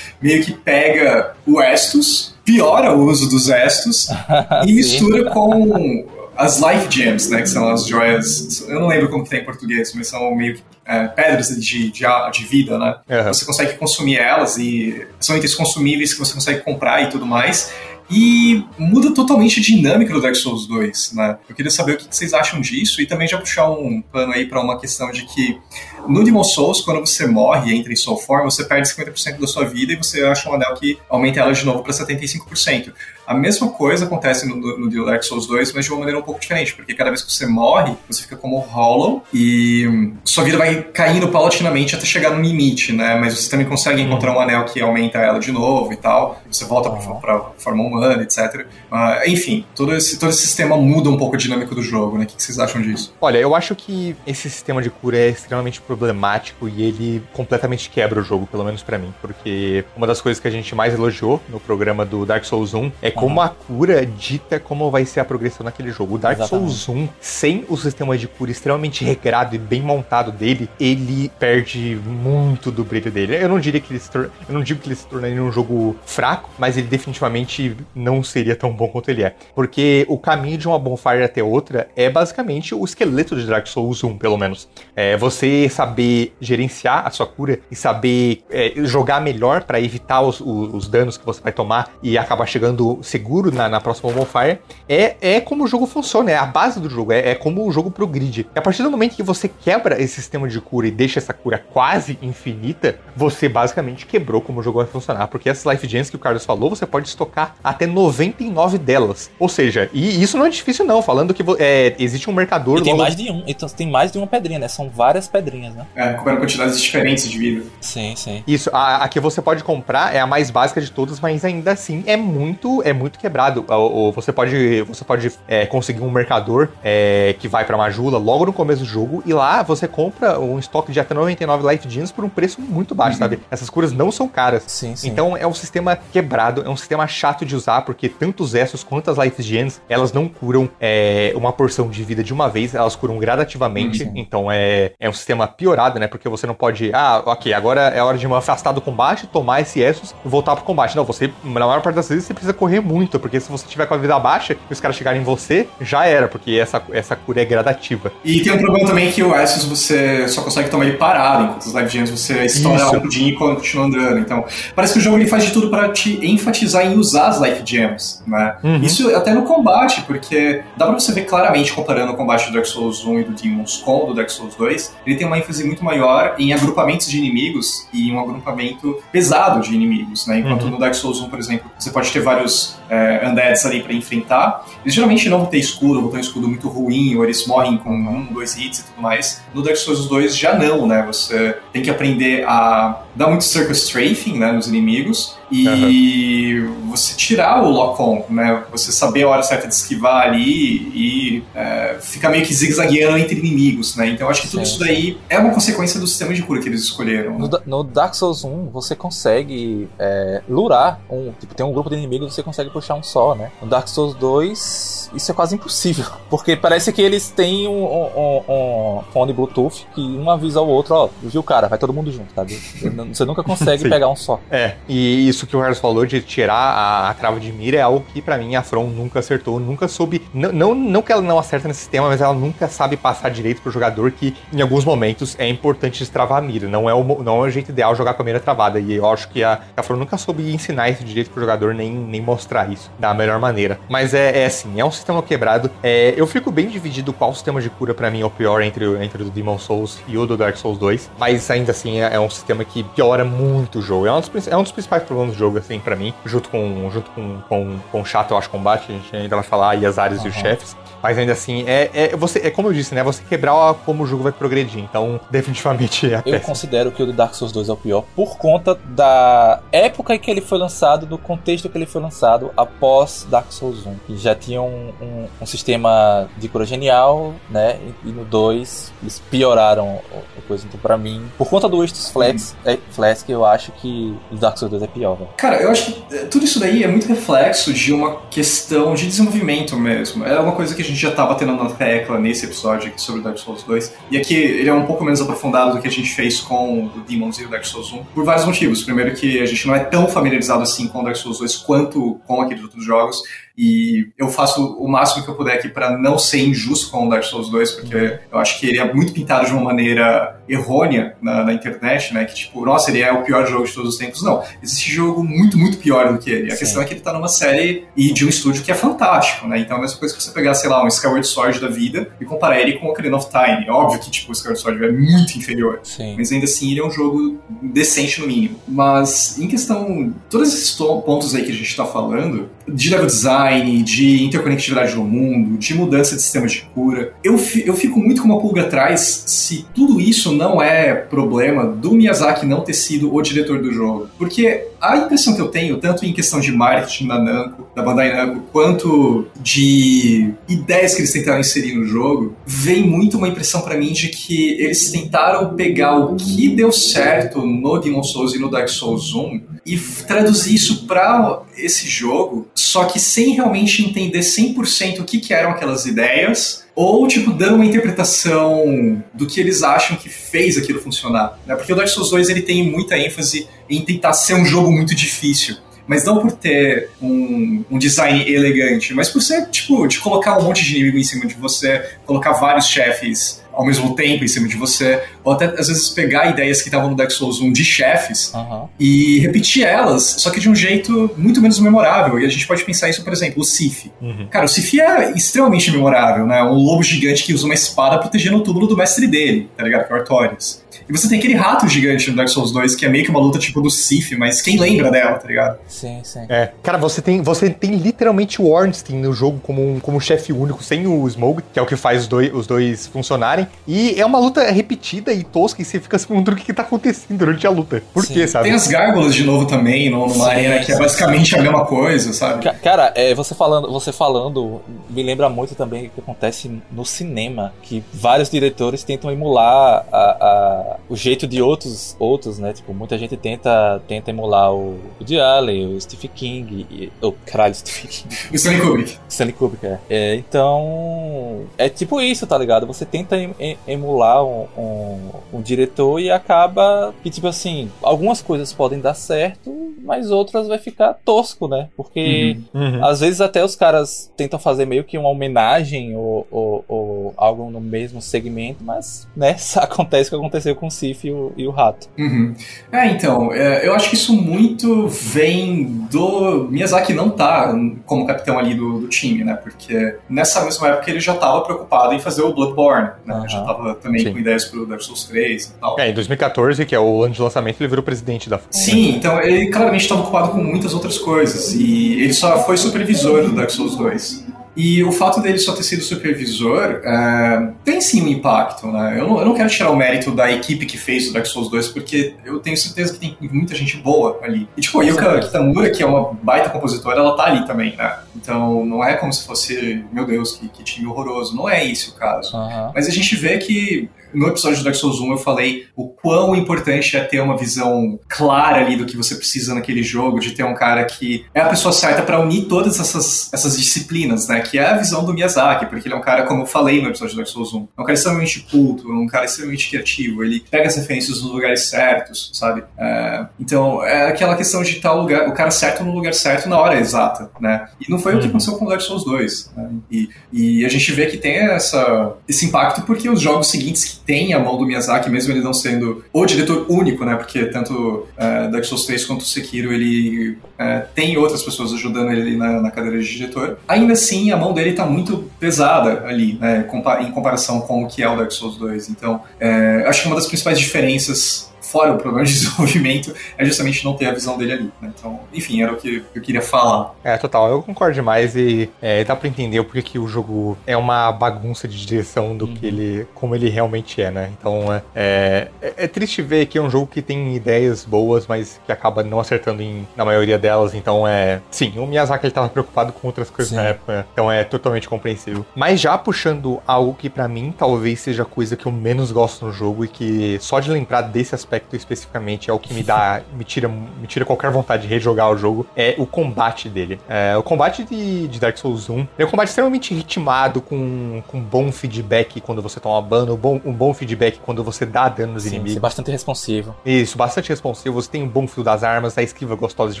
meio que pega o Estus, piora o uso dos Estus e mistura com as Life Gems, né? Que são as joias. Eu não lembro como que tem em português, mas são meio que é, pedras de, de, de, vida, né? Uhum. Você consegue consumir elas e são itens consumíveis que você consegue comprar e tudo mais. E muda totalmente a dinâmica do Dark Souls 2, né? Eu queria saber o que vocês acham disso e também já puxar um pano aí para uma questão de que no Demon Souls, quando você morre e entra em Soul Form, você perde 50% da sua vida e você acha um anel que aumenta ela de novo para 75%. A mesma coisa acontece no, no Dark Souls 2, mas de uma maneira um pouco diferente, porque cada vez que você morre, você fica como Hollow e sua vida vai caindo paulatinamente até chegar no limite, né? Mas você também consegue encontrar um anel que aumenta ela de novo e tal, você volta uhum. pra, pra forma humana, etc. Uh, enfim, todo esse, todo esse sistema muda um pouco a dinâmica do jogo, né? O que vocês acham disso? Olha, eu acho que esse sistema de cura é extremamente problemático e ele completamente quebra o jogo, pelo menos para mim, porque uma das coisas que a gente mais elogiou no programa do Dark Souls 1 é como a cura dita como vai ser a progressão naquele jogo. O Dark Exatamente. Souls 1, sem o sistema de cura extremamente regrado e bem montado dele, ele perde muito do brilho dele. Eu não diria que ele se tor... eu não digo que ele se tornaria um jogo fraco, mas ele definitivamente não seria tão bom quanto ele é. Porque o caminho de uma bonfire até outra é basicamente o esqueleto de Dark Souls 1, pelo menos. É você saber gerenciar a sua cura e saber é, jogar melhor para evitar os, os, os danos que você vai tomar e acabar chegando seguro na, na próxima Bonfire, é, é como o jogo funciona, é a base do jogo, é, é como o jogo progride. E a partir do momento que você quebra esse sistema de cura e deixa essa cura quase infinita, você basicamente quebrou como o jogo vai funcionar, porque essas Life Gems que o Carlos falou, você pode estocar até 99 delas. Ou seja, e isso não é difícil não, falando que é, existe um mercador... E tem mais de um, então tem mais de uma pedrinha, né? São várias pedrinhas, né? É, cobrando quantidades diferentes de vida. Sim, sim. Isso, a, a que você pode comprar é a mais básica de todas, mas ainda assim é muito, é muito quebrado. Ou, você pode, você pode é, conseguir um mercador é, que vai para Majula logo no começo do jogo e lá você compra um estoque de até 99 Life Gems por um preço muito baixo, uhum. sabe? Essas curas não são caras. Sim, sim. Então é um sistema quebrado, é um sistema chato de usar porque tanto os Essos quanto as Life Gems elas não curam é, uma porção de vida de uma vez, elas curam gradativamente. Uhum. Então é, é um sistema piorado, né? Porque você não pode, ah, ok, agora é hora de me afastar do combate, tomar esse Essos e voltar pro combate. Não, você, na maior parte das vezes, você precisa correr muito, porque se você tiver com a vida baixa e os caras chegarem em você, já era, porque essa, essa cura é gradativa. E tem um problema também que o Essos você só consegue tomar ele parado, enquanto os Live Gems você estoura rapidinho e continua andando. Então, parece que o jogo ele faz de tudo para te enfatizar em usar as Life Gems, né? Uhum. Isso até no combate, porque dá pra você ver claramente comparando o combate do Dark Souls 1 e do Demons o do Dark Souls 2, ele tem uma ênfase muito maior em agrupamentos de inimigos e um agrupamento pesado de inimigos, né? Enquanto uhum. no Dark Souls 1, por exemplo, você pode ter vários é, undeads ali para enfrentar. Eles geralmente não vão ter escudo, vão ter um escudo muito ruim, ou eles morrem com um, dois hits e tudo mais. No Dark Souls 2 já não, né? Você tem que aprender a dar muito circle strafing né, nos inimigos e uhum. você tirar o lock-on, né? Você saber a hora certa de esquivar ali e é, ficar meio que zigue-zagueando entre inimigos, né? Então acho que tudo sim, isso daí sim. é uma consequência do sistema de cura que eles escolheram. Né? No, no, Dark Souls 1 você consegue é, lurar um, tipo, tem um grupo de inimigos você consegue puxar um só, né? No Dark Souls 2 isso é quase impossível, porque parece que eles têm um, um, um fone Bluetooth que um avisa ao outro, ó, viu cara, vai todo mundo junto, tá? Você nunca consegue pegar um só. É, e isso que o Harris falou de tirar a, a trava de mira é algo que para mim a From nunca acertou, nunca soube, não, não, que ela não acerta nesse sistema, mas ela nunca sabe passar direito pro jogador que em alguns momentos é importante destravar a mira, não é o, não é o jeito ideal jogar com a mira travada, e eu acho que a, a From nunca soube ensinar esse direito pro jogador, nem, nem mostrar isso da melhor maneira. Mas é, é assim, é um sistema quebrado, é, eu fico bem dividido qual sistema de cura para mim é o pior entre, entre o Demon Souls e o do Dark Souls 2, mas ainda assim é, é um sistema que piora muito o jogo. É um dos, é um dos principais problemas do jogo, assim, para mim, junto com, junto com, com, com o chato, eu acho, combate, a gente ainda vai falar, e as áreas uhum. e os chefes. Mas ainda assim, é, é, você, é como eu disse, né? Você quebrar como o jogo vai progredir. Então, definitivamente é a Eu considero que o do Dark Souls 2 é o pior por conta da época em que ele foi lançado, do contexto que ele foi lançado após Dark Souls 1. Que já tinha um, um, um sistema de cura genial, né? E, e no 2 eles pioraram a coisa. Então, pra mim, por conta do Estus Flex, é, Flex, que eu acho que o Dark Souls 2 é pior. Véio. Cara, eu acho que é, tudo isso daí é muito reflexo de uma questão de desenvolvimento mesmo. É uma coisa que a gente já tá batendo na tecla nesse episódio aqui sobre o Dark Souls 2. E aqui ele é um pouco menos aprofundado do que a gente fez com o Demons e o Dark Souls 1, por vários motivos. Primeiro que a gente não é tão familiarizado assim com o Dark Souls 2 quanto com aqueles outros jogos. E eu faço o máximo que eu puder aqui para não ser injusto com o Dark Souls 2, porque eu acho que ele é muito pintado de uma maneira errônea na, na, internet, né? Que tipo, nossa, ele é o pior jogo de todos os tempos. Não, existe jogo muito, muito pior do que ele. A Sim. questão é que ele tá numa série e de um estúdio que é fantástico, né? Então é a mesma coisa que você pegar, sei lá, um Skyward Sword da vida e comparar ele com o Ocarina of Time. É óbvio que tipo, o Skyward Sword é muito inferior. Sim. Mas ainda assim ele é um jogo decente no mínimo. Mas em questão, todos esses pontos aí que a gente tá falando, de level design, de interconectividade no mundo, de mudança de sistema de cura, eu, eu fico muito com uma pulga atrás se tudo isso não é problema do Miyazaki não ter sido o diretor do jogo. Porque a impressão que eu tenho, tanto em questão de marketing da Namco, da Bandai Namco, quanto de ideias que eles tentaram inserir no jogo, vem muito uma impressão para mim de que eles tentaram pegar o que deu certo no Demon Souls e no Dark Souls 1 e traduzir isso para esse jogo, só que sem realmente entender 100% o que, que eram aquelas ideias ou tipo dando uma interpretação do que eles acham que fez aquilo funcionar, né? Porque o Dark Souls 2 ele tem muita ênfase em tentar ser um jogo muito difícil mas não por ter um, um, design elegante, mas por ser, tipo, de colocar um monte de inimigo em cima de você, colocar vários chefes ao mesmo tempo em cima de você, ou até às vezes pegar ideias que estavam no Dark Souls 1 de chefes uhum. e repetir elas, só que de um jeito muito menos memorável. E a gente pode pensar isso, por exemplo, o Sif. Uhum. Cara, o Sif é extremamente memorável, né? Um lobo gigante que usa uma espada protegendo o túmulo do mestre dele, tá ligado? Que é o Artorias. E você tem aquele rato gigante no Dark Souls 2, que é meio que uma luta tipo do Sif, mas quem lembra dela, tá ligado? Sim, sim. É. Cara, você tem, você tem literalmente o Ornstein no jogo como um, como um chefe único, sem o Smoke, que é o que faz os dois, os dois funcionarem. E é uma luta repetida e tosca, e você fica se perguntando o que, tá acontecendo durante a luta. Por sim. quê, sabe? Tem as gárgulas de novo também, numa sim, arena que é basicamente sim. a mesma coisa, sabe? Cara, é, você falando, você falando, me lembra muito também o que acontece no cinema, que vários diretores tentam emular a, a, o jeito de outros, outros, né? Tipo, muita gente tenta, tenta emular o, o D. Allen, o Stephen King, e, oh, caralho, Stephen King. O Stanley Kubrick. Stanley Kubrick, é. é. Então, é tipo isso, tá ligado? Você tenta em, em, emular um, um, um, diretor e acaba que, tipo assim, algumas coisas podem dar certo, mas outras vai ficar tosco, né? Porque uhum, uhum. às vezes até os caras tentam fazer meio que uma homenagem ou, ou, ou algo no mesmo segmento, mas, né, acontece o que aconteceu com o Sif e o, e o Rato. Uhum. É, então, é, eu acho que isso muito vem do Miyazaki não tá como capitão ali do, do time, né? Porque nessa mesma época ele já estava preocupado em fazer o Bloodborne, né? Uhum. Já estava também Sim. com ideias pro Dark Souls 3 e tal. É, em 2014, que é o ano de lançamento, ele virou presidente da Sim, então ele claramente estava ocupado com muitas outras coisas e ele só foi supervisor do Dark Souls 2. E o fato dele só ter sido supervisor é, tem sim um impacto, né? Eu não, eu não, quero tirar o mérito da equipe que fez o Dark Souls 2, porque eu tenho certeza que tem muita gente boa ali. E tipo, a Yuka Kitamura, que é uma baita compositora, ela tá ali também, né? Então não é como se fosse, meu Deus, que, que time horroroso. Não é esse o caso. Uhum. Mas a gente vê que no episódio do Dark Souls 1 eu falei o quão importante é ter uma visão clara ali do que você precisa naquele jogo, de ter um cara que é a pessoa certa para unir todas essas, essas disciplinas, né? Que é a visão do Miyazaki, porque ele é um cara, como eu falei no episódio do Dark Souls 1, é um cara extremamente culto, é um cara extremamente criativo, ele pega as referências nos lugares certos, sabe? É, então, é aquela questão de estar o, lugar, o cara certo no lugar certo na hora exata, né? E não foi uhum. o que uhum. aconteceu com o Dark Souls 2. Né? E, e a gente vê que tem essa, esse impacto porque os jogos seguintes que tem a mão do Miyazaki, mesmo ele não sendo o diretor único, né? Porque tanto uh, Dark Souls 3 quanto Sekiro, ele uh, tem outras pessoas ajudando ele na, na, cadeira de diretor. Ainda assim, a mão dele tá muito pesada ali, né? Em comparação com o que é o Dark Souls 2. Então, uh, acho que uma das principais diferenças fora o problema de desenvolvimento, é justamente não ter a visão dele ali. Né? Então, enfim, era o que eu queria falar. É, total, eu concordo demais e é, dá pra entender porque que o jogo é uma bagunça de direção do uhum. que ele, como ele realmente é, né? Então, é, é, é, triste ver que é um jogo que tem ideias boas, mas que acaba não acertando em, na maioria delas, então é... Sim, o Miyazaki ele tava preocupado com outras coisas Sim. na época, então é totalmente compreensível. Mas já puxando algo que para mim talvez seja a coisa que eu menos gosto no jogo e que só de lembrar desse aspecto aspecto especificamente é o que me dá, me tira, me tira qualquer vontade de rejogar o jogo, é o combate dele. É, o combate de, de, Dark Souls 1 é um combate extremamente ritmado, com, com bom feedback quando você toma ban, um bom, um bom feedback quando você dá dano nos sim, inimigos. Sim, bastante responsivo. Isso, bastante responsivo. Você tem um bom fio das armas, a esquiva gostosa de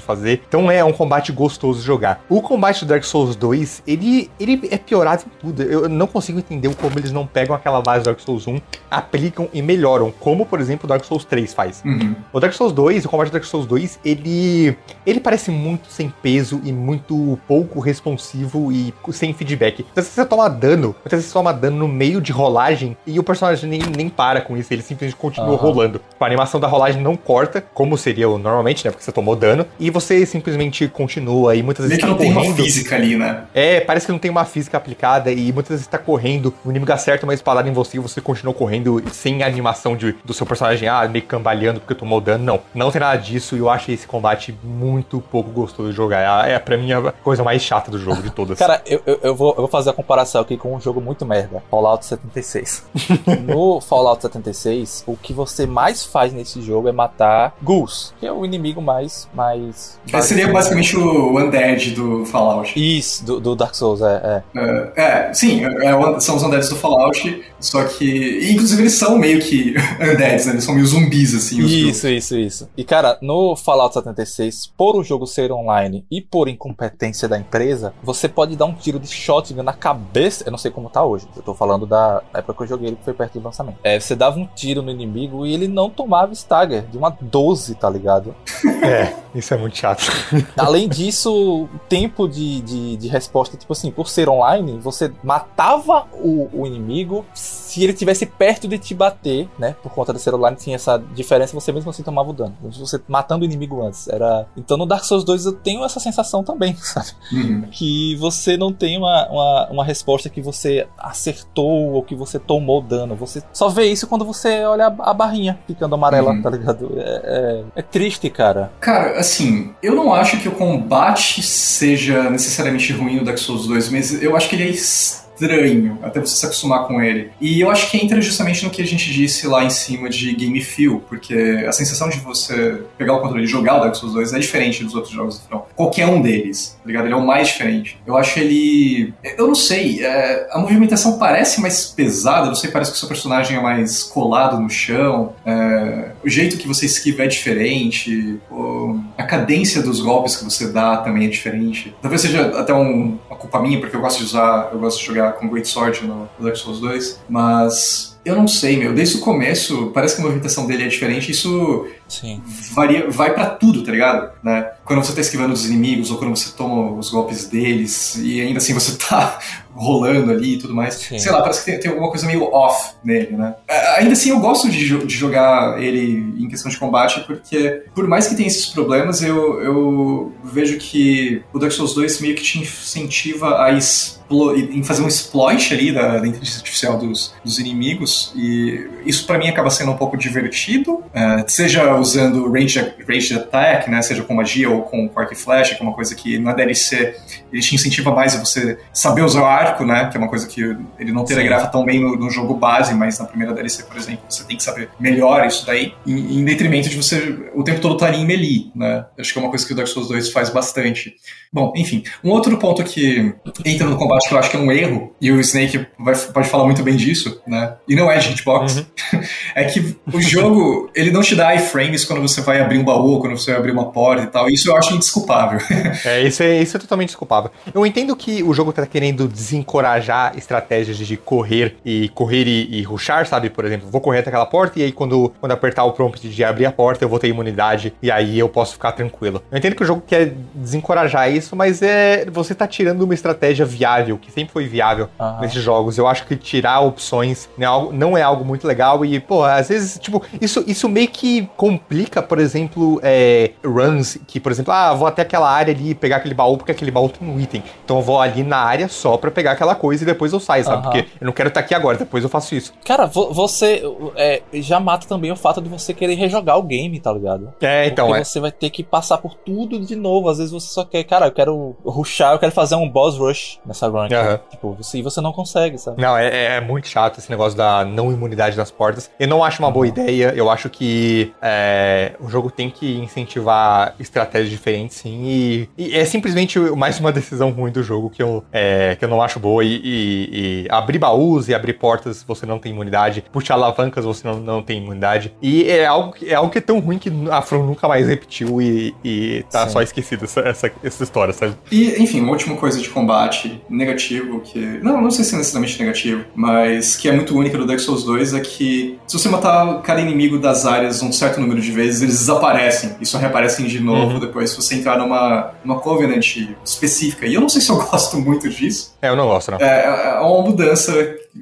fazer. Então é um combate gostoso de jogar. O combate do Dark Souls 2, ele, ele é piorado em tudo. Eu não consigo entender como eles não pegam aquela base do Dark Souls 1, aplicam e melhoram, como por exemplo o Dark Souls 3 faz. Uhum. O Dark Souls 2, o combate do Dark Souls 2, ele, ele parece muito sem peso e muito pouco responsivo e sem feedback. Às vezes você toma dano, às vezes você toma dano no meio de rolagem e o personagem nem, nem para com isso, ele simplesmente continua uhum. rolando. A animação da rolagem não corta, como seria normalmente, né? Porque você tomou dano, e você simplesmente continua e muitas vezes. Tá não correndo. tem uma física ali, né? É, parece que não tem uma física aplicada e muitas vezes tá correndo, o inimigo acerta uma espadada em você e você continua correndo sem a animação de, do seu personagem, ah, meio cambaleando porque tomou dano. Não, não tem nada disso e eu acho esse combate muito pouco gostoso de jogar. É, é pra mim a coisa mais chata do jogo de todas. Cara, eu, eu, eu, vou, eu vou fazer a comparação aqui com um jogo muito merda: Fallout 76. no Fallout 76, o que você mais faz nesse jogo é matar ghouls, que é o inimigo mais. mais seria basicamente o Undead do Fallout. Isso, do, do Dark Souls, é. É, é, é sim, é, é são os Undeads do Fallout, só que. Inclusive eles são meio que Undeads, né? Eles são meio zumbis, assim. Isso, isso, isso. E cara, no Fallout 76, por o jogo ser online e por incompetência da empresa, você pode dar um tiro de shotgun na cabeça. Eu não sei como tá hoje. Eu tô falando da época que eu joguei ele, que foi perto do lançamento. É, você dava um tiro no inimigo e ele não tomava stagger de uma 12, tá ligado? É, isso é muito chato. Além disso, o tempo de, de, de, resposta, tipo assim, por ser online, você matava o, o inimigo se ele tivesse perto de te bater, né? Por conta de ser online, tinha essa diferença, você mesmo assim tomava o dano. Você matando o inimigo antes. Era. Então no Dark Souls 2 eu tenho essa sensação também, sabe? Uhum. Que você não tem uma, uma, uma, resposta que você acertou ou que você tomou dano. Você só vê isso quando você olha a, a barrinha ficando amarela, uhum. tá ligado? É, é, é triste, cara. Cara, assim, eu não acho que o combate seja necessariamente ruim no Dark Souls 2, mas eu acho que ele é estranho até você se acostumar com ele. E eu acho que entra justamente no que a gente disse lá em cima de game feel, porque a sensação de você pegar o controle e jogar o Dark Souls 2 é diferente dos outros jogos do Qualquer um deles, tá ligado? Ele é o mais diferente. Eu acho ele. Eu não sei, é... a movimentação parece mais pesada, não sei, parece que o seu personagem é mais colado no chão, é... o jeito que você esquiva é diferente, a cadência dos golpes que você dá também é diferente. Talvez seja até um... uma culpa minha, porque eu gosto de usar, eu gosto de jogar com Great Sword no Dark Souls 2, mas eu não sei, meu. Desde o começo, parece que a movimentação dele é diferente. Isso Sim. varia, vai para tudo, tá ligado? Né? Quando você tá esquivando dos inimigos ou quando você toma os golpes deles e ainda assim você tá rolando ali e tudo mais. Sim. Sei lá, parece que tem, tem, alguma coisa meio off nele, né? Ainda assim, eu gosto de, de, jogar ele em questão de combate porque, por mais que tenha esses problemas, eu, eu vejo que o Dark Souls 2 meio que te incentiva a em fazer um exploit ali da, da inteligência artificial dos, dos, inimigos e isso para mim acaba sendo um pouco divertido, uh, seja usando range, range attack, né, seja com magia ou com arco e flecha, que é uma coisa que na DLC ele te incentiva mais a você saber usar o arco, né, que é uma coisa que ele não telegrafa tão bem no, no, jogo base, mas na primeira DLC, por exemplo, você tem que saber melhor isso daí, em, em detrimento de você o tempo todo estar em melee, né, acho que é uma coisa que o Dark Souls 2 faz bastante. Bom, enfim, um outro ponto que entra no combate que eu acho que é um erro, e o Snake vai, pode falar muito bem disso, né, e não é de hitbox, uhum. é que o jogo, ele não te dá iframes quando você vai abrir um baú, quando você vai abrir uma porta e tal. Isso eu acho indesculpável. é, isso é, isso é totalmente desculpável. Eu entendo que o jogo tá querendo desencorajar estratégias de correr e correr e, e rushar, sabe? Por exemplo, vou correr até aquela porta e aí quando, quando apertar o prompt de abrir a porta, eu vou ter imunidade e aí eu posso ficar tranquilo. Eu entendo que o jogo quer desencorajar isso, mas é você tá tirando uma estratégia viável, que sempre foi viável uhum. nesses jogos. Eu acho que tirar opções não é algo, não é algo muito legal e, pô, às vezes, tipo, isso, isso meio que complica, por exemplo, é, runs que, por exemplo, ah, vou até aquela área ali pegar aquele baú porque aquele baú tem um item. Então eu vou ali na área só pra pegar aquela coisa e depois eu saio, sabe? Porque eu não quero estar aqui agora, depois eu faço isso. Cara, você é, já mata também o fato de você querer rejogar o game, tá ligado? É, então. Porque é. você vai ter que passar por tudo de novo. Às vezes você só quer, cara, eu quero rushar, eu quero fazer um boss rush nessa run. Uhum. Tipo, você, você não consegue, sabe? Não, é, é muito chato esse negócio da a não imunidade das portas. Eu não acho uma boa ideia. Eu acho que é, o jogo tem que incentivar estratégias diferentes, sim. E, e, é simplesmente mais uma decisão ruim do jogo que eu, é, que eu não acho boa. E, e, e, abrir baús e abrir portas você não tem imunidade. Puxar alavancas você não, não tem imunidade. E é algo, é algo que é tão ruim que a From nunca mais repetiu e, e tá sim. só esquecido essa, essa, essa história, sabe? E, enfim, uma última coisa de combate negativo que. Não, não sei se é necessariamente negativo, mas que é muito única do Dark Souls 2 é que se você matar cada inimigo das áreas um certo número de vezes, eles desaparecem e só reaparecem de novo uhum. depois se você entrar numa, numa Covenant específica. E eu não sei se eu gosto muito disso. É, eu não gosto, não. É, é uma mudança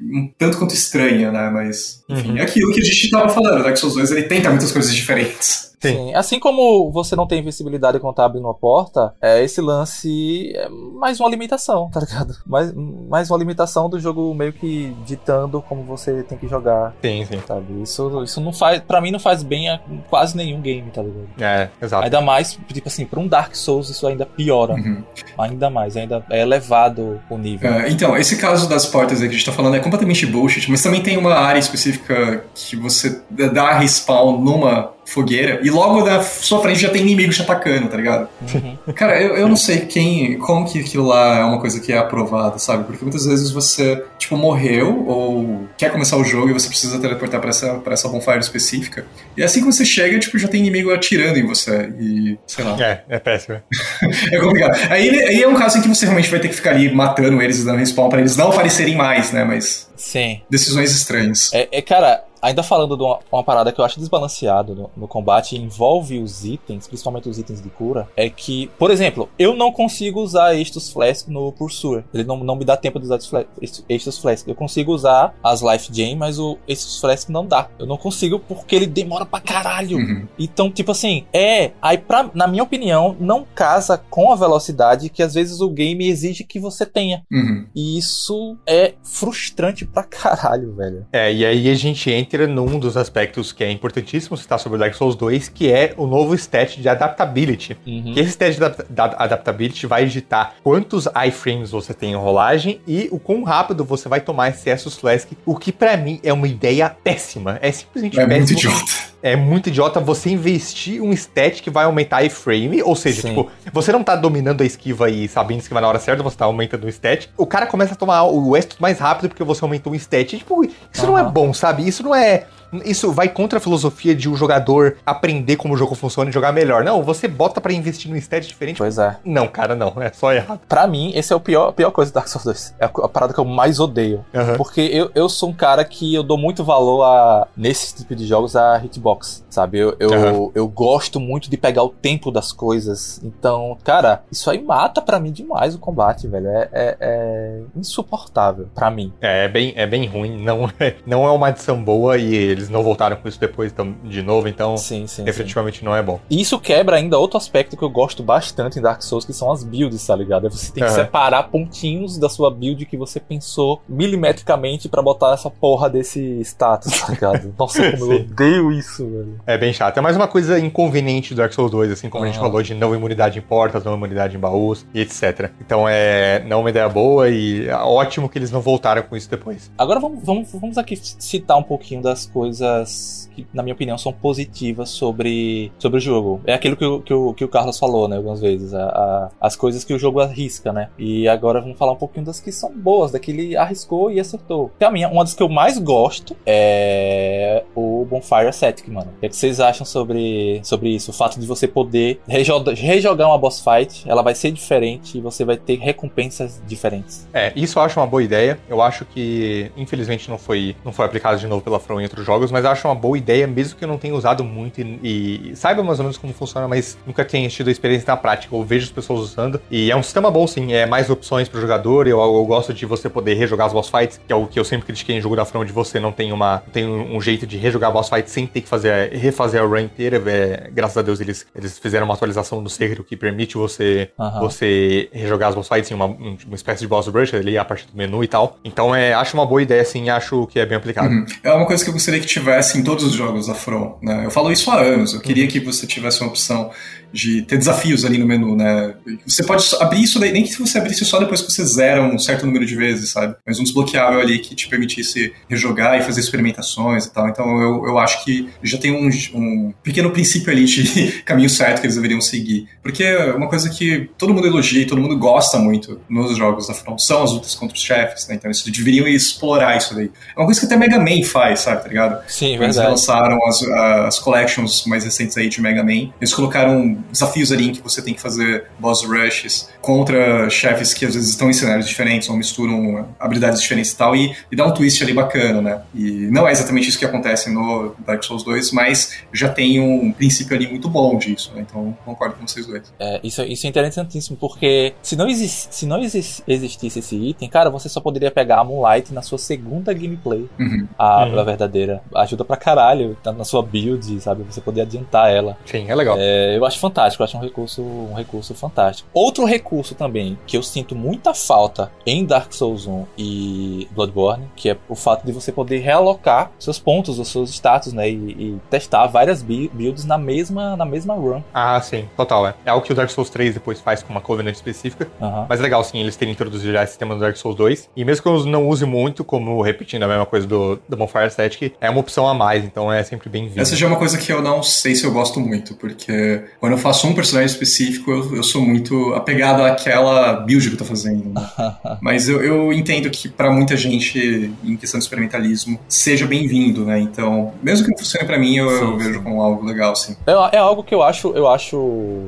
um tanto quanto estranha, né? Mas, enfim, uhum. é aquilo que a gente tava falando. Dark Souls 2 ele tenta muitas coisas diferentes. Sim. Sim. Assim como você não tem invencibilidade quando tá abrindo uma porta, é, esse lance é mais uma limitação, tá ligado? Mais, mais uma limitação do jogo meio que ditando como você tem que jogar. Sim, sim. Sabe? Isso, isso não faz. Pra mim não faz bem a quase nenhum game, tá ligado? É, exato. Ainda mais, tipo assim, pra um Dark Souls isso ainda piora. Uhum. Ainda mais, ainda é elevado o nível. É, então, esse caso das portas aí que a gente tá falando é completamente bullshit, mas também tem uma área específica que você dá respawn numa fogueira e logo na sua frente já tem inimigos te atacando, tá ligado? Uhum. Cara, eu, eu não sei quem, como que aquilo lá é uma coisa que é aprovada, sabe? Porque muitas vezes você, tipo, morreu ou quer começar o jogo e você precisa teleportar pra essa, pra essa bonfire específica. E assim que você chega, tipo, já tem inimigo atirando em você e, sei lá. É, é péssimo. é complicado. Aí, aí é um caso em que você realmente vai ter que ficar ali matando eles e dando respawn pra eles não aparecerem mais, né? Mas... Sim. Decisões estranhas. É, é cara, Ainda falando de uma, uma, parada que eu acho desbalanceado no, no, combate, envolve os itens, principalmente os itens de cura, é que, por exemplo, eu não consigo usar estes flask no Pursuer. Ele não, não me dá tempo de usar estes flask. Eu consigo usar as Life Gem, mas o estes flask não dá. Eu não consigo porque ele demora pra caralho. Uhum. Então, tipo assim, é. Aí, pra, na minha opinião, não casa com a velocidade que às vezes o game exige que você tenha. Uhum. E isso é frustrante pra caralho, velho. É, e aí a gente entra num dos aspectos que é importantíssimo citar sobre o Dark Souls 2, que é o novo stat de adaptability. Uhum. Que esse stat de adaptability vai digitar quantos iframes você tem em rolagem e o quão rápido você vai tomar esse Essus Flask, o que para mim é uma ideia péssima. É simplesmente é péssimo. Muito idiota. É muito idiota você investir um stat que vai aumentar iframe, ou seja, Sim. tipo, você não tá dominando a esquiva e sabendo esquivar na hora certa, você tá aumentando o stat. O cara começa a tomar o Estus mais rápido porque você aumentou um stat. E, tipo, isso uhum. não é bom, sabe? Isso não é. Isso vai contra a filosofia de um jogador aprender como o jogo funciona e jogar melhor. Não, você bota para investir num stat diferente. Pois é. Não, cara, não. É só errado. Pra mim, esse é o pior, a pior coisa do Dark Souls 2. É a parada que eu mais odeio. Uhum. Porque eu, eu sou um cara que eu dou muito valor a, nesse tipo de jogos, a hitbox, sabe? Eu, eu, uhum. eu gosto muito de pegar o tempo das coisas. Então, cara, isso aí mata para mim demais o combate, velho. É, é, é insuportável para mim. É, é, bem, é bem ruim. Não é, não é uma adição boa e eles não voltaram com isso depois de novo, então sim, sim, definitivamente sim. não é bom. E isso quebra ainda outro aspecto que eu gosto bastante em Dark Souls, que são as builds, tá ligado? É você tem que uhum. separar pontinhos da sua build que você pensou milimetricamente para botar essa porra desse status, tá ligado? Nossa, como eu odeio isso, velho. É bem chato. É mais uma coisa inconveniente do Dark Souls 2, assim como a gente falou de não imunidade em portas, não imunidade em baús e etc. Então é não uma ideia boa e é ótimo que eles não voltaram com isso depois. Agora vamos, vamos, vamos aqui citar um pouquinho das coisas que, na minha opinião, são positivas sobre, sobre o jogo. É aquilo que, o, que, o, que o Carlos falou, né, algumas vezes. A, a, as coisas que o jogo arrisca, né? E agora vamos falar um pouquinho das que são boas, da que ele arriscou e acertou. Pra mim, uma das que eu mais gosto é o Bonfire Ascetic, mano. O que, é que vocês acham sobre, sobre isso? O fato de você poder rejogar, rejogar uma boss fight, ela vai ser diferente e você vai ter recompensas diferentes. É, isso eu acho uma boa ideia. Eu acho que, infelizmente, não foi, não foi aplicado de novo pela From outros jogos, mas acho uma boa ideia, mesmo que eu não tenha usado muito e, e saiba mais ou menos como funciona, mas nunca tenha tido a experiência na prática. Eu vejo as pessoas usando e é um sistema bom, sim. É mais opções pro jogador. Eu, eu gosto de você poder rejogar as boss fights, que é o que eu sempre critiquei em jogo da From, de você não tem uma tem um, jeito de rejogar boss fights sem ter que fazer refazer a run inteira. É, graças a Deus eles, eles fizeram uma atualização do Sekiro que permite você uhum. você rejogar as boss fights em uma, uma espécie de boss rush ali a partir do menu e tal. Então é, acho uma boa ideia, sim. Acho que é bem aplicado. Uhum. É uma coisa que eu gostaria que tivesse em todos os jogos da From. Né? Eu falo isso há anos. Eu queria uhum. que você tivesse uma opção de ter desafios ali no menu, né? Você pode abrir isso daí, nem que você abrisse só depois que você zera um certo número de vezes, sabe? Mas um desbloqueável ali que te permitisse rejogar e fazer experimentações e tal. Então eu, eu acho que já tem um, um pequeno princípio ali de caminho certo que eles deveriam seguir. Porque uma coisa que todo mundo elogia e todo mundo gosta muito nos jogos da Front são as lutas contra os chefes, né? Então eles deveriam explorar isso daí. É uma coisa que até Mega Man faz, sabe, tá ligado? Sim, Eles verdade. lançaram as, as collections mais recentes aí de Mega Man. Eles colocaram desafios ali em que você tem que fazer boss rushes contra chefes que às vezes estão em cenários diferentes ou misturam habilidades diferentes e tal, e, e dá um twist ali bacana, né? E não é exatamente isso que acontece no Dark Souls 2, mas já tem um princípio ali muito bom disso, né? Então concordo com vocês dois. É, isso, isso é interessantíssimo, porque se não, exis, se não exis, existisse esse item, cara, você só poderia pegar a Moonlight na sua segunda gameplay. Uhum. A, Uhum. a verdadeira. Ajuda pra caralho, tá na sua build, sabe? Você poder adiantar ela. Sim, é legal. É, eu acho fantástico, eu acho um recurso, um recurso fantástico. Outro recurso também que eu sinto muita falta em Dark Souls 1 e Bloodborne, que é o fato de você poder realocar seus pontos, os seus status, né? E, e testar várias builds na mesma, na mesma run. Ah, sim, total, é. É algo que o Dark Souls 3 depois faz com uma Covenant específica. Aham. Mas é legal, sim, eles terem introduzido já esse sistema do Dark Souls 2. E mesmo que eu não use muito, como repetindo a mesma coisa do, do Bonfire Static, é uma opção a mais, então é sempre bem-vindo. Essa já é uma coisa que eu não sei se eu gosto muito, porque quando eu faço um personagem específico, eu, eu sou muito apegado àquela build que eu tô fazendo. Mas eu, eu entendo que pra muita gente, em questão de experimentalismo, seja bem-vindo, né? Então, mesmo que não funcione pra mim, eu, eu Sim, vejo sim. como algo legal, sim. É, é algo que eu acho, eu acho,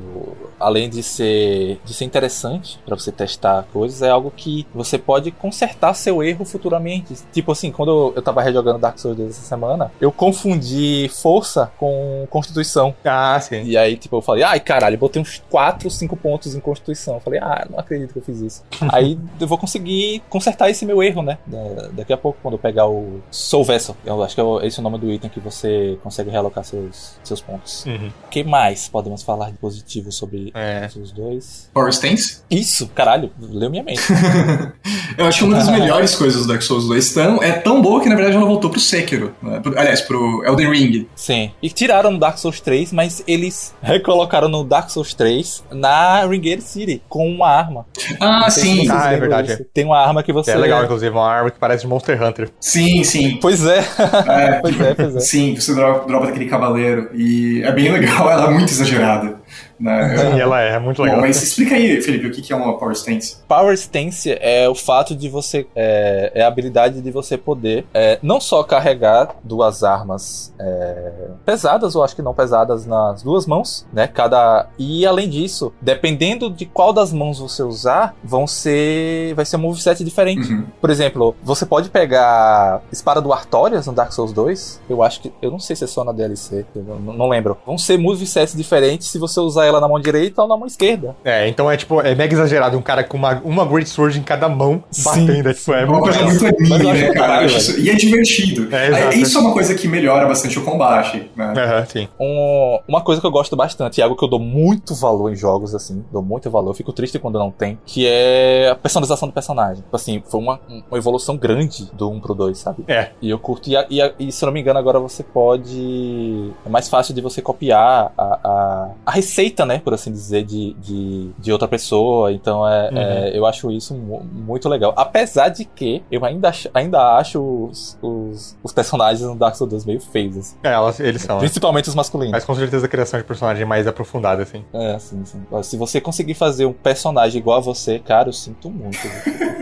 além de ser, de ser interessante pra você testar coisas, é algo que você pode consertar seu erro futuramente. Tipo assim, quando eu tava rejogando Dark Souls 2 essa semana, eu confundi força com constituição. Ah, sim. E aí, tipo, eu falei, ai caralho, botei uns 4, 5 pontos em constituição. Falei, ah, não acredito que eu fiz isso. aí eu vou conseguir consertar esse meu erro, né? Da- daqui a pouco, quando eu pegar o Soul Vessel. Eu acho que é esse o nome do item que você consegue realocar seus, seus pontos. Uhum. O que mais podemos falar de positivo sobre É. os dois? Power Stance? Isso, caralho, leu minha mente. eu acho que uma das melhores coisas do Dark Souls 2 tão, é tão boa que, na verdade, ela voltou pro Sekiro. Né? Aliás, pro Elden Ring. Sim. E tiraram no Dark Souls 3, mas eles recolocaram no Dark Souls 3 na Ringate City, com uma arma. Ah, sim. Ah, é verdade, disso. Tem uma arma que você. É legal, inclusive, uma arma que parece de Monster Hunter. Sim, sim. Pois é. É, pois é, pois é. Sim, você dropa, dropa daquele cavaleiro. E é bem legal, ela é muito exagerada. Né? Sim, ela é, é muito Bom, legal. mas explica aí, Felipe, o que que é uma Power Stance? Power Stance é o fato de você. É, é a habilidade de você poder é, não só carregar duas armas é, pesadas, ou acho que não pesadas, nas duas mãos, né? Cada. E além disso, dependendo de qual das mãos você usar, vão ser. Vai ser um moveset diferente. Uhum. Por exemplo, você pode pegar Espada do Artorias no Dark Souls 2. Eu acho que. Eu não sei se é só na DLC. eu não, não lembro. Vão ser movesets diferentes se você usar ela na mão direita ou na mão esquerda. É, então é tipo, é mega exagerado. Um cara com uma, uma Great Sword em cada mão Sim, batendo. É, tipo, é É uma muito coisa legal. muito anime, né, cara? acho isso- E é divertido. É. É, Isso é uma coisa que melhora bastante o combate. Né? Aham, sim. Um- uma coisa que eu gosto bastante, e algo que eu dou muito valor em jogos, assim, dou muito valor, eu fico triste quando não tem, que é a personalização do personagem. Tipo Assim, foi uma, uma evolução grande do 1 pro 2, sabe? É. E eu curto. E, a- e a- e se eu não me engano, agora você pode. É mais fácil de você copiar a, a, a receita, né? Por assim dizer, de, de, de outra pessoa. Então é, Uhum. é, eu acho isso mu- muito legal. Apesar de que eu ainda, ach- ainda acho os, os, os personagens no Dark Souls 2 meio feios. assim. É, elas, eles são. né? Principalmente os masculinos. Mas com certeza a criação de personagem mais aprofundada, assim. É, sim, sim. Se você conseguir fazer um personagem igual a você, cara, eu sinto muito.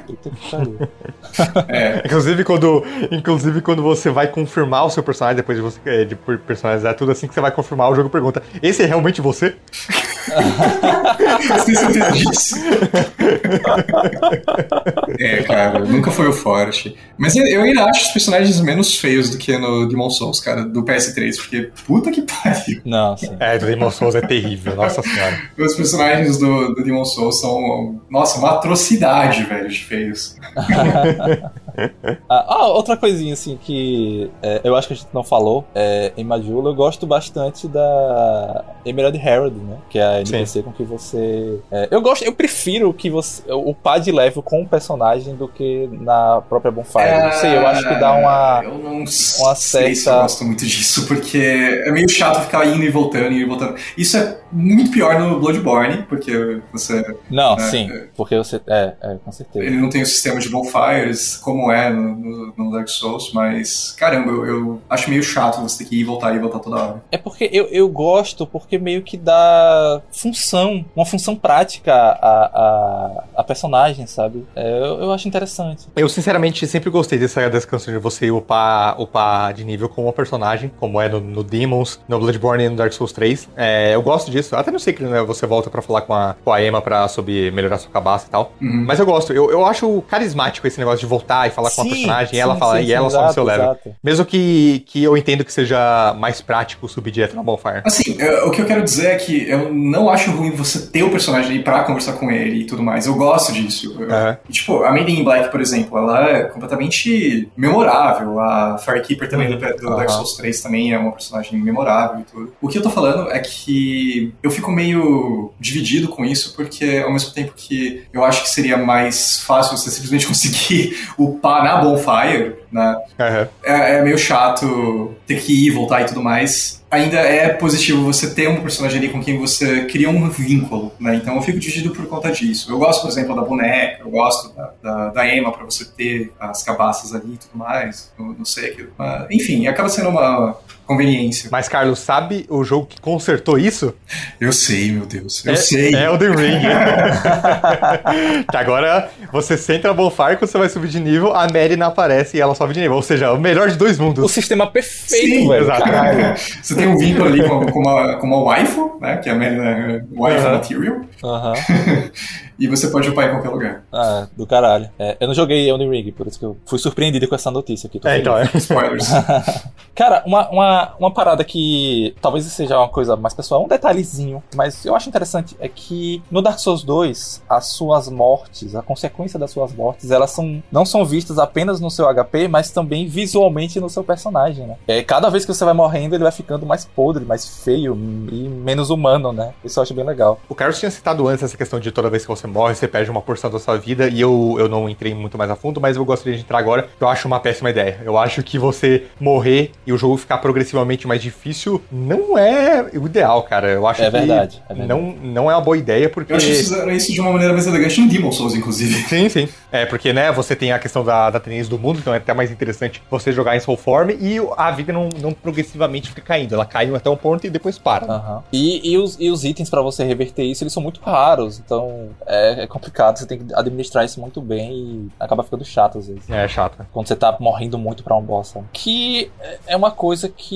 Puta que pariu. É. Inclusive quando, inclusive, quando você vai confirmar o seu personagem, depois de você eh, de per- personalizar tudo assim que você vai confirmar, o jogo pergunta: Esse é realmente você? Você certeza disso? é, cara, nunca foi o forte. Mas eu, eu ainda acho os personagens menos feios do que no Demon Souls, cara, do PS3, porque puta que pariu. Não, sim. É, do Demon Souls é terrível, nossa senhora. Os personagens do, do Demon Souls são, nossa, uma atrocidade, velho, de feios. Ah, ah, outra coisinha assim que é, eu acho que a gente não falou é, em Majula, eu gosto bastante da Emerald Herald, né? Que é a NPC com que você. é, eu gosto, eu prefiro que você o pad level com o personagem do que na própria Bonfire. não sei, eu acho que dá uma. Eu não uma sei se eu certa- gosto muito disso, porque é meio chato ficar indo e voltando, indo e voltando. Isso é muito pior no Bloodborne, porque você. Não, é, sim, porque você. É, é, com certeza. Ele não tem o sistema de bonfires como é no, no, no Dark Souls, mas caramba, eu, eu, acho meio chato você ter que ir e voltar e voltar toda hora. É porque eu, eu gosto, porque meio que dá função, uma função prática a, a, a personagem, sabe? É, eu, eu acho interessante. Eu, sinceramente, sempre gostei dessa, dessa canção de você upar, upar de nível com uma personagem, como é no, no Demons, no Bloodborne e no Dark Souls 3. É, eu gosto disso. Até no Secret, né? Você volta pra falar com a, com a Emma pra sobre melhorar sua cabaça e tal. Uhum. Mas eu gosto. Eu, eu acho carismático esse negócio de voltar e falar sim, com a personagem sim, e ela fala, sim, e ela sobe seu level. Exato. Mesmo que, que eu entendo que seja mais prático subir direto na Bonfire. Assim, eu, o que eu quero dizer é que eu não acho ruim você ter o personagem aí pra conversar com ele e tudo mais. Eu gosto disso. Eu, uhum. e, tipo, a Maiden in Black, por exemplo, ela é completamente memorável. A Firekeeper também do, do uhum. Dark Souls 3 também é uma personagem memorável e tudo. O que eu tô falando é que eu fico meio dividido com isso, porque ao mesmo tempo que eu acho que seria mais fácil você simplesmente conseguir upar na Bonfire, né? Uhum. É, é meio chato ter que ir, voltar e tudo mais ainda é positivo você ter um personagem ali com quem você cria um vínculo, né? Então eu fico dividido por conta disso. Eu gosto, por exemplo, da boneca, eu gosto da, da, da Emma para você ter as cabaças ali e tudo mais. Eu não sei aquilo. Mas, enfim, acaba sendo uma conveniência. Mas, Carlos, sabe o jogo que consertou isso? Eu sei, meu Deus. Eu é, sei. É Elden Ring. que agora você senta na Bonfire, quando você vai subir de nível, a Mary não aparece e ela sobe de nível. Ou seja, o melhor de dois mundos. O sistema perfeito, Sim, velho. Exato. Você tem um vínculo ali com, com, uma, com uma waifu, né? Que é a Mary, né? Waifu Material. Aham. e você pode upar em qualquer lugar. Ah, do caralho. É, eu não joguei Elden Ring, por isso que eu fui surpreendido com essa notícia aqui. É, então, é. Spoilers. Cara, uma, uma, uma parada que talvez seja uma coisa mais pessoal, um detalhezinho, mas eu acho interessante é que no Dark Souls 2, as suas mortes, a consequência das suas mortes, elas são, não são vistas apenas no seu HP, mas também visualmente no seu personagem, né? É, cada vez que você vai morrendo, ele vai ficando mais podre, mais feio e menos humano, né? Isso eu acho bem legal. O Carlos tinha citado antes essa questão de toda vez que você morre, você perde uma porção da sua vida, e eu, eu não entrei muito mais a fundo, mas eu gostaria de entrar agora. Eu acho uma péssima ideia. Eu acho que você morrer e o jogo ficar progressivamente mais difícil não é o ideal, cara. Eu acho é que verdade, é verdade. Não, não é uma boa ideia, porque. Eu acho que fizeram isso de uma maneira mais elegante em Demon Souls, inclusive. Sim, sim. É, porque, né, você tem a questão da, da tendência do mundo, então é até mais interessante você jogar em Soul Form e a vida não, não progressivamente fica caindo. Ela cai até um ponto e depois para. Uhum. E, e, os, e os itens para você reverter isso, eles são muito raros, então é, é, complicado, você tem que administrar isso muito bem e acaba ficando chato às vezes. É, chato. Quando você tá morrendo muito pra um boss. Sabe? Que é uma coisa que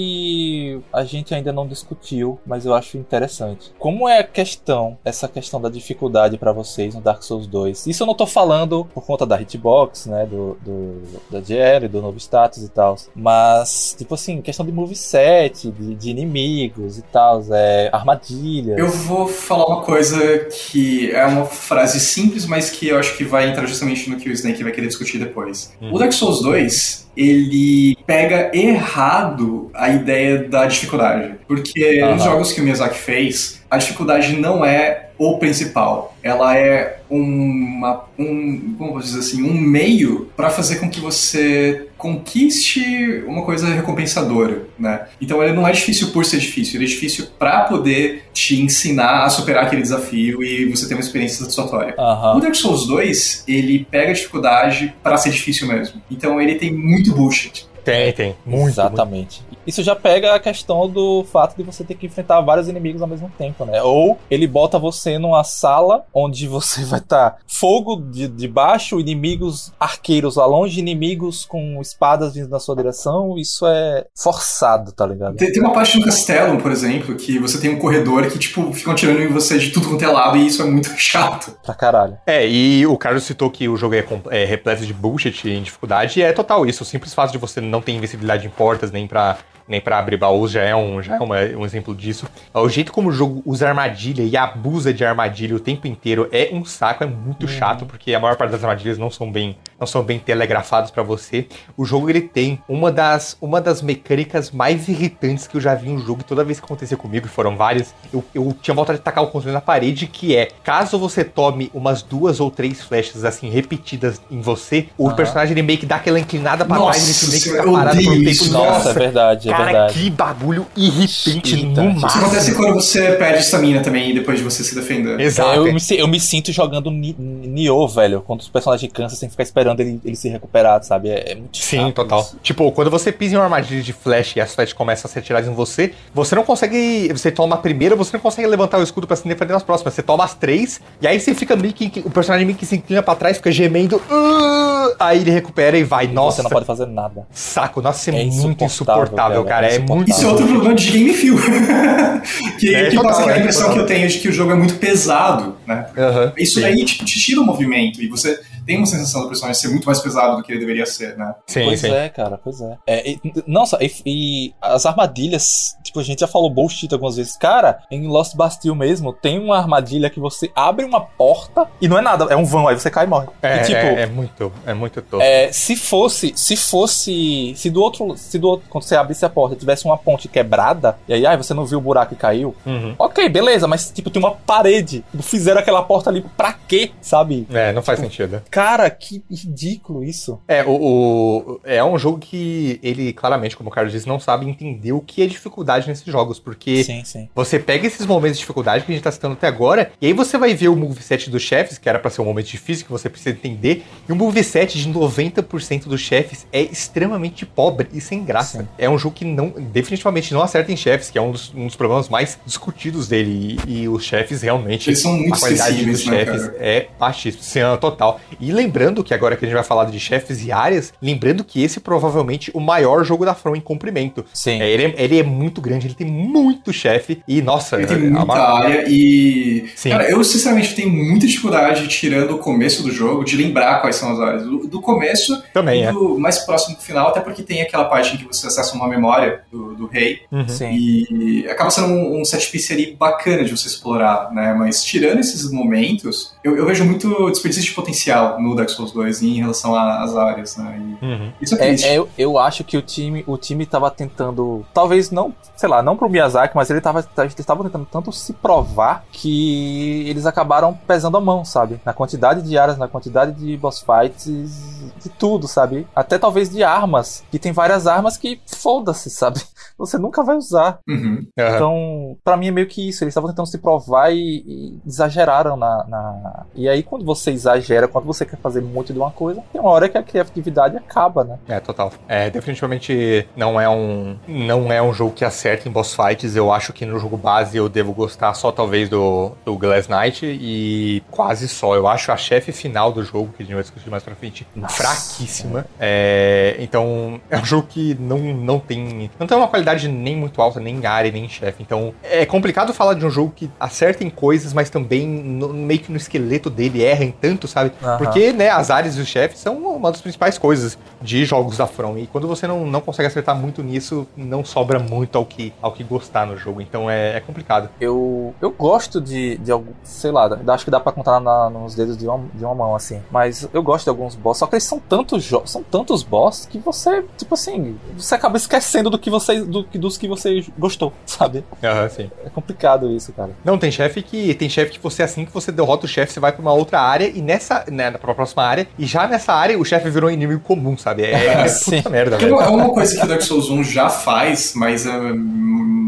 a gente ainda não discutiu, mas eu acho interessante. Como é a questão, essa questão da dificuldade para vocês no Dark Souls 2? Isso eu não tô falando por conta da hitbox, né, do, do da GL, do novo status e tal, mas, tipo assim, questão de moveset, de, de inimigos e tal, é, armadilha. Eu vou falar uma coisa que é uma frase simples, mas que eu acho que vai entrar justamente no que o Snake vai querer discutir depois. Uhum. O Dark Souls 2, ele pega errado a ideia da dificuldade. Porque uhum. nos jogos que o Miyazaki fez, a dificuldade não é o principal. Ela é uma, um, como vou dizer assim, um meio para fazer com que você conquiste uma coisa recompensadora, né? Então ele não é difícil por ser difícil, ele é difícil para poder te ensinar a superar aquele desafio e você ter uma experiência satisfatória. Uhum. O Dark Souls 2, ele pega a dificuldade para ser difícil mesmo. Então ele tem muito bullshit. Tem, tem. Muito. Exatamente. Muito. Isso já pega a questão do fato de você ter que enfrentar vários inimigos ao mesmo tempo, né? Ou ele bota você numa sala onde você vai estar tá fogo de, de baixo, inimigos arqueiros lá longe, inimigos com espadas vindo na sua direção. Isso é forçado, tá ligado? Tem, tem uma parte no castelo, por exemplo, que você tem um corredor que, tipo, ficam tirando em você de tudo quanto é lado e isso é muito chato. Pra caralho. É, e o Carlos citou que o jogo é, é repleto de bullshit em dificuldade, e é total isso. O simples fato de você não não tem invencibilidade em portas, nem para nem para abrir baús, já é, um, já é uma, um exemplo disso. O jeito como o jogo usa armadilha e abusa de armadilha o tempo inteiro é um saco, é muito uhum. chato, porque a maior parte das armadilhas não são bem, não são bem telegrafadas para você. O jogo ele tem uma das, uma das mecânicas mais irritantes que eu já vi em um jogo, e toda vez que acontecia comigo, e foram várias, eu, eu tinha vontade de tacar o controle na parede, que é, caso você tome umas duas ou três flechas assim repetidas em você, o uhum. personagem ele meio que dá aquela inclinada para trás, ele meio que fica parado por um tempo. Nossa, é verdade. Cara, que bagulho irritante Irritante. no Isso máximo. acontece quando você perde estamina também, depois de você se defender. Exato. Eu, me, eu me sinto jogando Ni- Nioh, velho. Quando os personagens cansam, você tem que ficar esperando ele, ele se recuperar, sabe? É, é muito Sim, chato total. isso. Tipo, quando você pisa em uma armadilha de flash e as flash começam a ser atiradas em você, você não consegue. Você toma a primeira, você não consegue levantar o escudo pra se defender nas próximas. Você toma as três, e aí você fica meio que. O personagem meio que se inclina pra trás, fica gemendo. "Uh", aí ele recupera e vai. Nossa, Você não pode fazer nada. saco. Nossa, isso é, É muito insuportável, insuportável, cara, é muito. Isso é outro problema de game feel. que É, que total, passa aquela é, impressão total. que eu tenho de que o jogo é muito pesado, né? Aham, Isso sim. daí tipo, te tira o movimento e você tem uma sensação do personagem ser muito mais pesado do que ele deveria ser, né? Sim, pois sim. é, cara, pois é. é e, nossa, e, e as armadilhas, tipo, a gente já falou bullshit algumas vezes. Cara, em Lost Bastille mesmo, tem uma armadilha que você abre uma porta e não é nada, é um vão, aí você cai e morre. É, e tipo, é, é muito, é muito tosco. É, se fosse, se fosse, se do outro, se do outro, quando você abrisse a porta tivesse uma ponte quebrada, e aí, ai, você não viu o buraco e caiu, Uhum. ok, beleza, mas tipo, tem uma parede, Tipo, fizeram aquela porta ali pra quê, sabe? É, não faz sentido. Cara, que ridículo isso. É, o, o- é um jogo que ele, claramente, como o Carlos disse, não sabe entender o que é dificuldade nesses jogos, porque Sim, sim. você pega esses momentos de dificuldade que a gente tá citando até agora, e aí você vai ver o moveset dos chefes, que era pra ser um momento difícil, que você precisa entender, e o moveset de 90% dos chefes é extremamente pobre e sem graça. Sim. É um jogo que não, definitivamente não acerta em chefes, que é um dos, um dos problemas mais discutidos dele, e, e os chefes realmente... Eles são muito a qualidade dos né, chefes cara? é baixíssima, sim, é, total. E lembrando que agora que a gente vai falar de chefes e áreas, lembrando que esse é provavelmente o maior jogo da From em comprimento. Sim. É, ele, é, ele é muito grande, ele tem muito chefe e, nossa... Ele tem a muita maior- área e. Sim. Cara, eu sinceramente tenho muita dificuldade, tirando o começo do jogo, de lembrar quais são as áreas. Do, do começo Também, e é. do mais próximo do final, até porque tem aquela parte em que você acessa uma memória do, do rei. Uhum. Sim. E acaba sendo um, um set piece ali bacana de você explorar, né? Mas tirando esses momentos, eu, eu vejo muito desperdício de potencial no Dark Souls 2 em relação às áreas, né? E Uhum. isso é É, é, eu, eu acho que o time, o time tava tentando, talvez não, sei lá, não pro Miyazaki, mas ele tava, eles estavam tentando tanto se provar que eles acabaram pesando a mão, sabe? Na quantidade de áreas, na quantidade de boss fights, de tudo, sabe? Até talvez de armas, que tem várias armas que foda-se, sabe? Você nunca vai usar. Uhum. Aham. Então, pra mim é meio que isso. Eles estavam tentando se provar e, e exageraram na, na- E aí, quando você exagera, quando você quer fazer muito de uma coisa, tem uma hora que a criatividade acaba, né? É, total. É, definitivamente não é um não é um jogo que acerta em boss fights. Eu acho que no jogo base eu devo gostar só talvez do, do Glass Knight e quase só. Eu acho a chefe final do jogo, que a gente vai discutir mais pra frente, Nossa. Fraquíssima. É, então, é um jogo que não, não tem não tem uma qualidade nem muito alta, nem em área, nem em chefe. Então, é complicado falar de um jogo que acerta em coisas, mas também no- meio que no esqueleto dele erra em tanto, sabe? Aham. Porque, né, as áreas e os chefes são uma das principais coisas de jogos da From. E quando você não, não consegue acertar muito nisso, não sobra muito ao que, ao que gostar no jogo. Então é, é complicado. Eu, eu gosto de, de algum, sei lá, acho que dá pra contar na- nos dedos de uma, de uma mão, assim. Mas eu gosto de alguns boss, só que eles são tantos são tantos boss que você, tipo assim, você acaba esquecendo do que você, do, que- dos que você gostou, sabe? Aham, sim. É complicado isso, cara. Não, tem chefe que. Tem chefe que você, assim que você derrota o chefe, você vai pra uma outra área e nessa. Né, pra próxima área, e já nessa área o chefe virou um inimigo comum, sabe? É, é Sim. puta merda, é uma coisa que o Dark Souls 1 já faz, mas é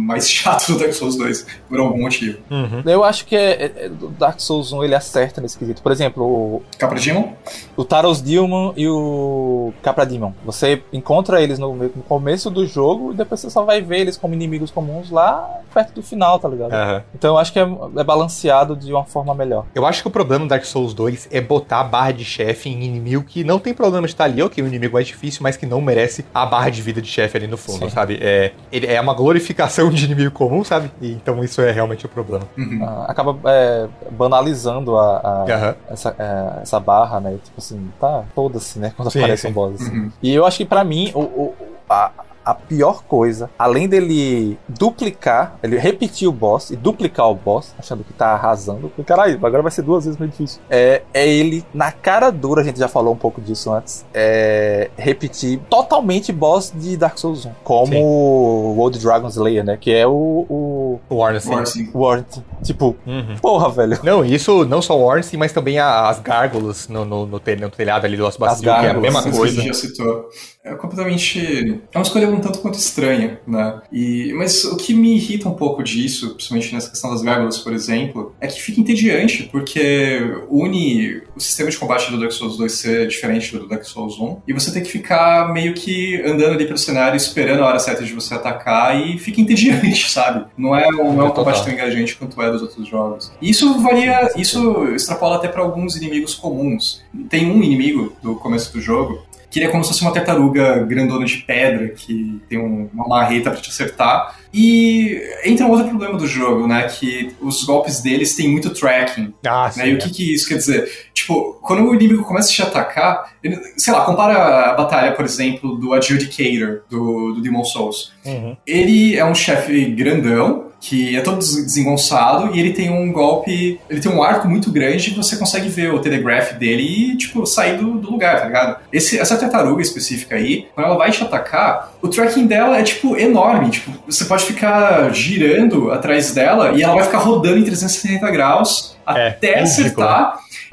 mais chato do Dark Souls 2, por algum motivo. Uhum. Eu acho que é, é- é- Dark Souls 1 ele acerta nesse quesito. Por exemplo, o, Capra Demon? o Taros Demon e o Capra Demon. Você encontra eles no, no começo do jogo e depois você só vai ver eles como inimigos comuns lá perto do final, tá ligado? Aham. Então eu acho que é, é balanceado de uma forma melhor. Eu acho que o problema do Dark Souls 2 é botar a barra de chefe em inimigo que não tem problema de estar ali, ok, o inimigo é difícil, mas que não merece a barra de vida de chefe ali no fundo, Sim. sabe? É, ele é uma glorificação de inimigo comum, sabe? E, então isso é realmente o problema. Uhum. Ah, acaba é, banalizando a, a- Aham. essa, é, essa barra, né? Tipo assim, tá, foda-se, né? Quando Sim, aparece sim. um boss. assim. Uhum. E eu acho que pra mim, o, o- a, a pior coisa, além dele duplicar, ele repetir o boss e duplicar o boss, achando que tá arrasando, caralho, agora vai ser duas vezes mais difícil. É, é ele, na cara dura, a gente já falou um pouco disso antes, é repetir totalmente boss de Dark Souls 1. Como Sim. o Old Dragon Slayer, né? Que é o, o O Warren. War. Warrant. Tipo, Uhum. porra, velho. Não, isso não só o Warren, sim, mas também a- as gárgulas no, no, no, tel- no telhado ali do Lost Bastille, que é a mesma Coisa gente já citou. É completamente. É uma escolha um tanto quanto estranha, né? E, mas o que me irrita um pouco disso, principalmente nessa questão das gárgulas, por exemplo, é que fica entediante, porque une o sistema de combate do Dark Souls 2 ser diferente do Dark Souls 1, e você tem que ficar meio que andando ali pelo cenário, esperando a hora certa de você atacar, e fica entediante, sabe? Não é um, não é um combate tão engajante quanto é dos outros jogos. E isso varia, isso extrapola até para alguns inimigos comuns. Tem um inimigo do começo do jogo que ele é como se fosse uma tartaruga grandona de pedra que tem um, uma marreta para te acertar. E entra um outro problema do jogo, né? Que os golpes deles têm muito tracking. Ah, né? E o é. que, que isso quer dizer? Tipo, quando o inimigo começa a te atacar, ele- sei lá, compara a batalha, por exemplo, do Adjudicator, do, do Demon Souls. Uhum. Ele é um chefe grandão, que é todo des- desengonçado, e ele tem um golpe. Ele tem um arco muito grande que você consegue ver o telegraph dele e, tipo, sair do, do lugar, tá ligado? Esse, essa tartaruga específica aí, quando ela vai te atacar, o tracking dela é, tipo, enorme. Tipo, você pode ficar girando atrás dela e ela vai ficar rodando em 360 graus É, até é ridículo.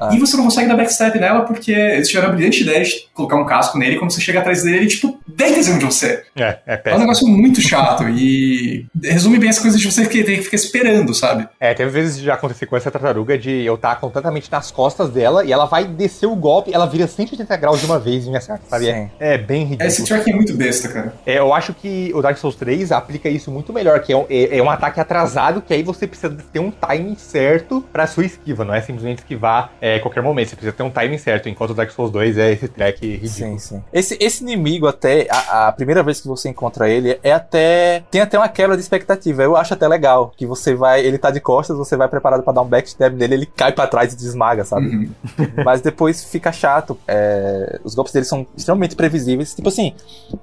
Ah. E você não consegue dar backstep nela porque eles tiveram a brilhante ideia de colocar um casco nele quando você chega atrás dele, ele, tipo, deita em cima de você. É, é É um péssimo. negócio muito chato e resume bem as coisas de você que tem que ficar esperando, sabe? É, teve vezes já acontecer com essa tartaruga de eu estar completamente nas costas dela e ela vai descer o golpe, ela vira 180 graus de uma vez e me acerta, sabe? É, é bem ridículo. Esse tracking é muito besta, cara. É, eu acho que o Dark Souls 3 aplica isso muito melhor, que é um, é- é um ataque atrasado, que aí você precisa ter um timing certo pra sua esquiva, não é simplesmente esquivar é, a qualquer momento, você precisa ter um timing certo, enquanto o Dark Souls 2 é esse track ridículo. Sim, sim. Esse, esse inimigo, até, a, a primeira vez que você encontra ele, é até. Tem até uma quebra de expectativa. Eu acho até legal. Que você vai. Ele tá de costas, você vai preparado pra dar um backstab nele, ele cai pra trás e desmaga, sabe? Uhum. Mas depois fica chato. É, os golpes dele são extremamente previsíveis. Tipo assim,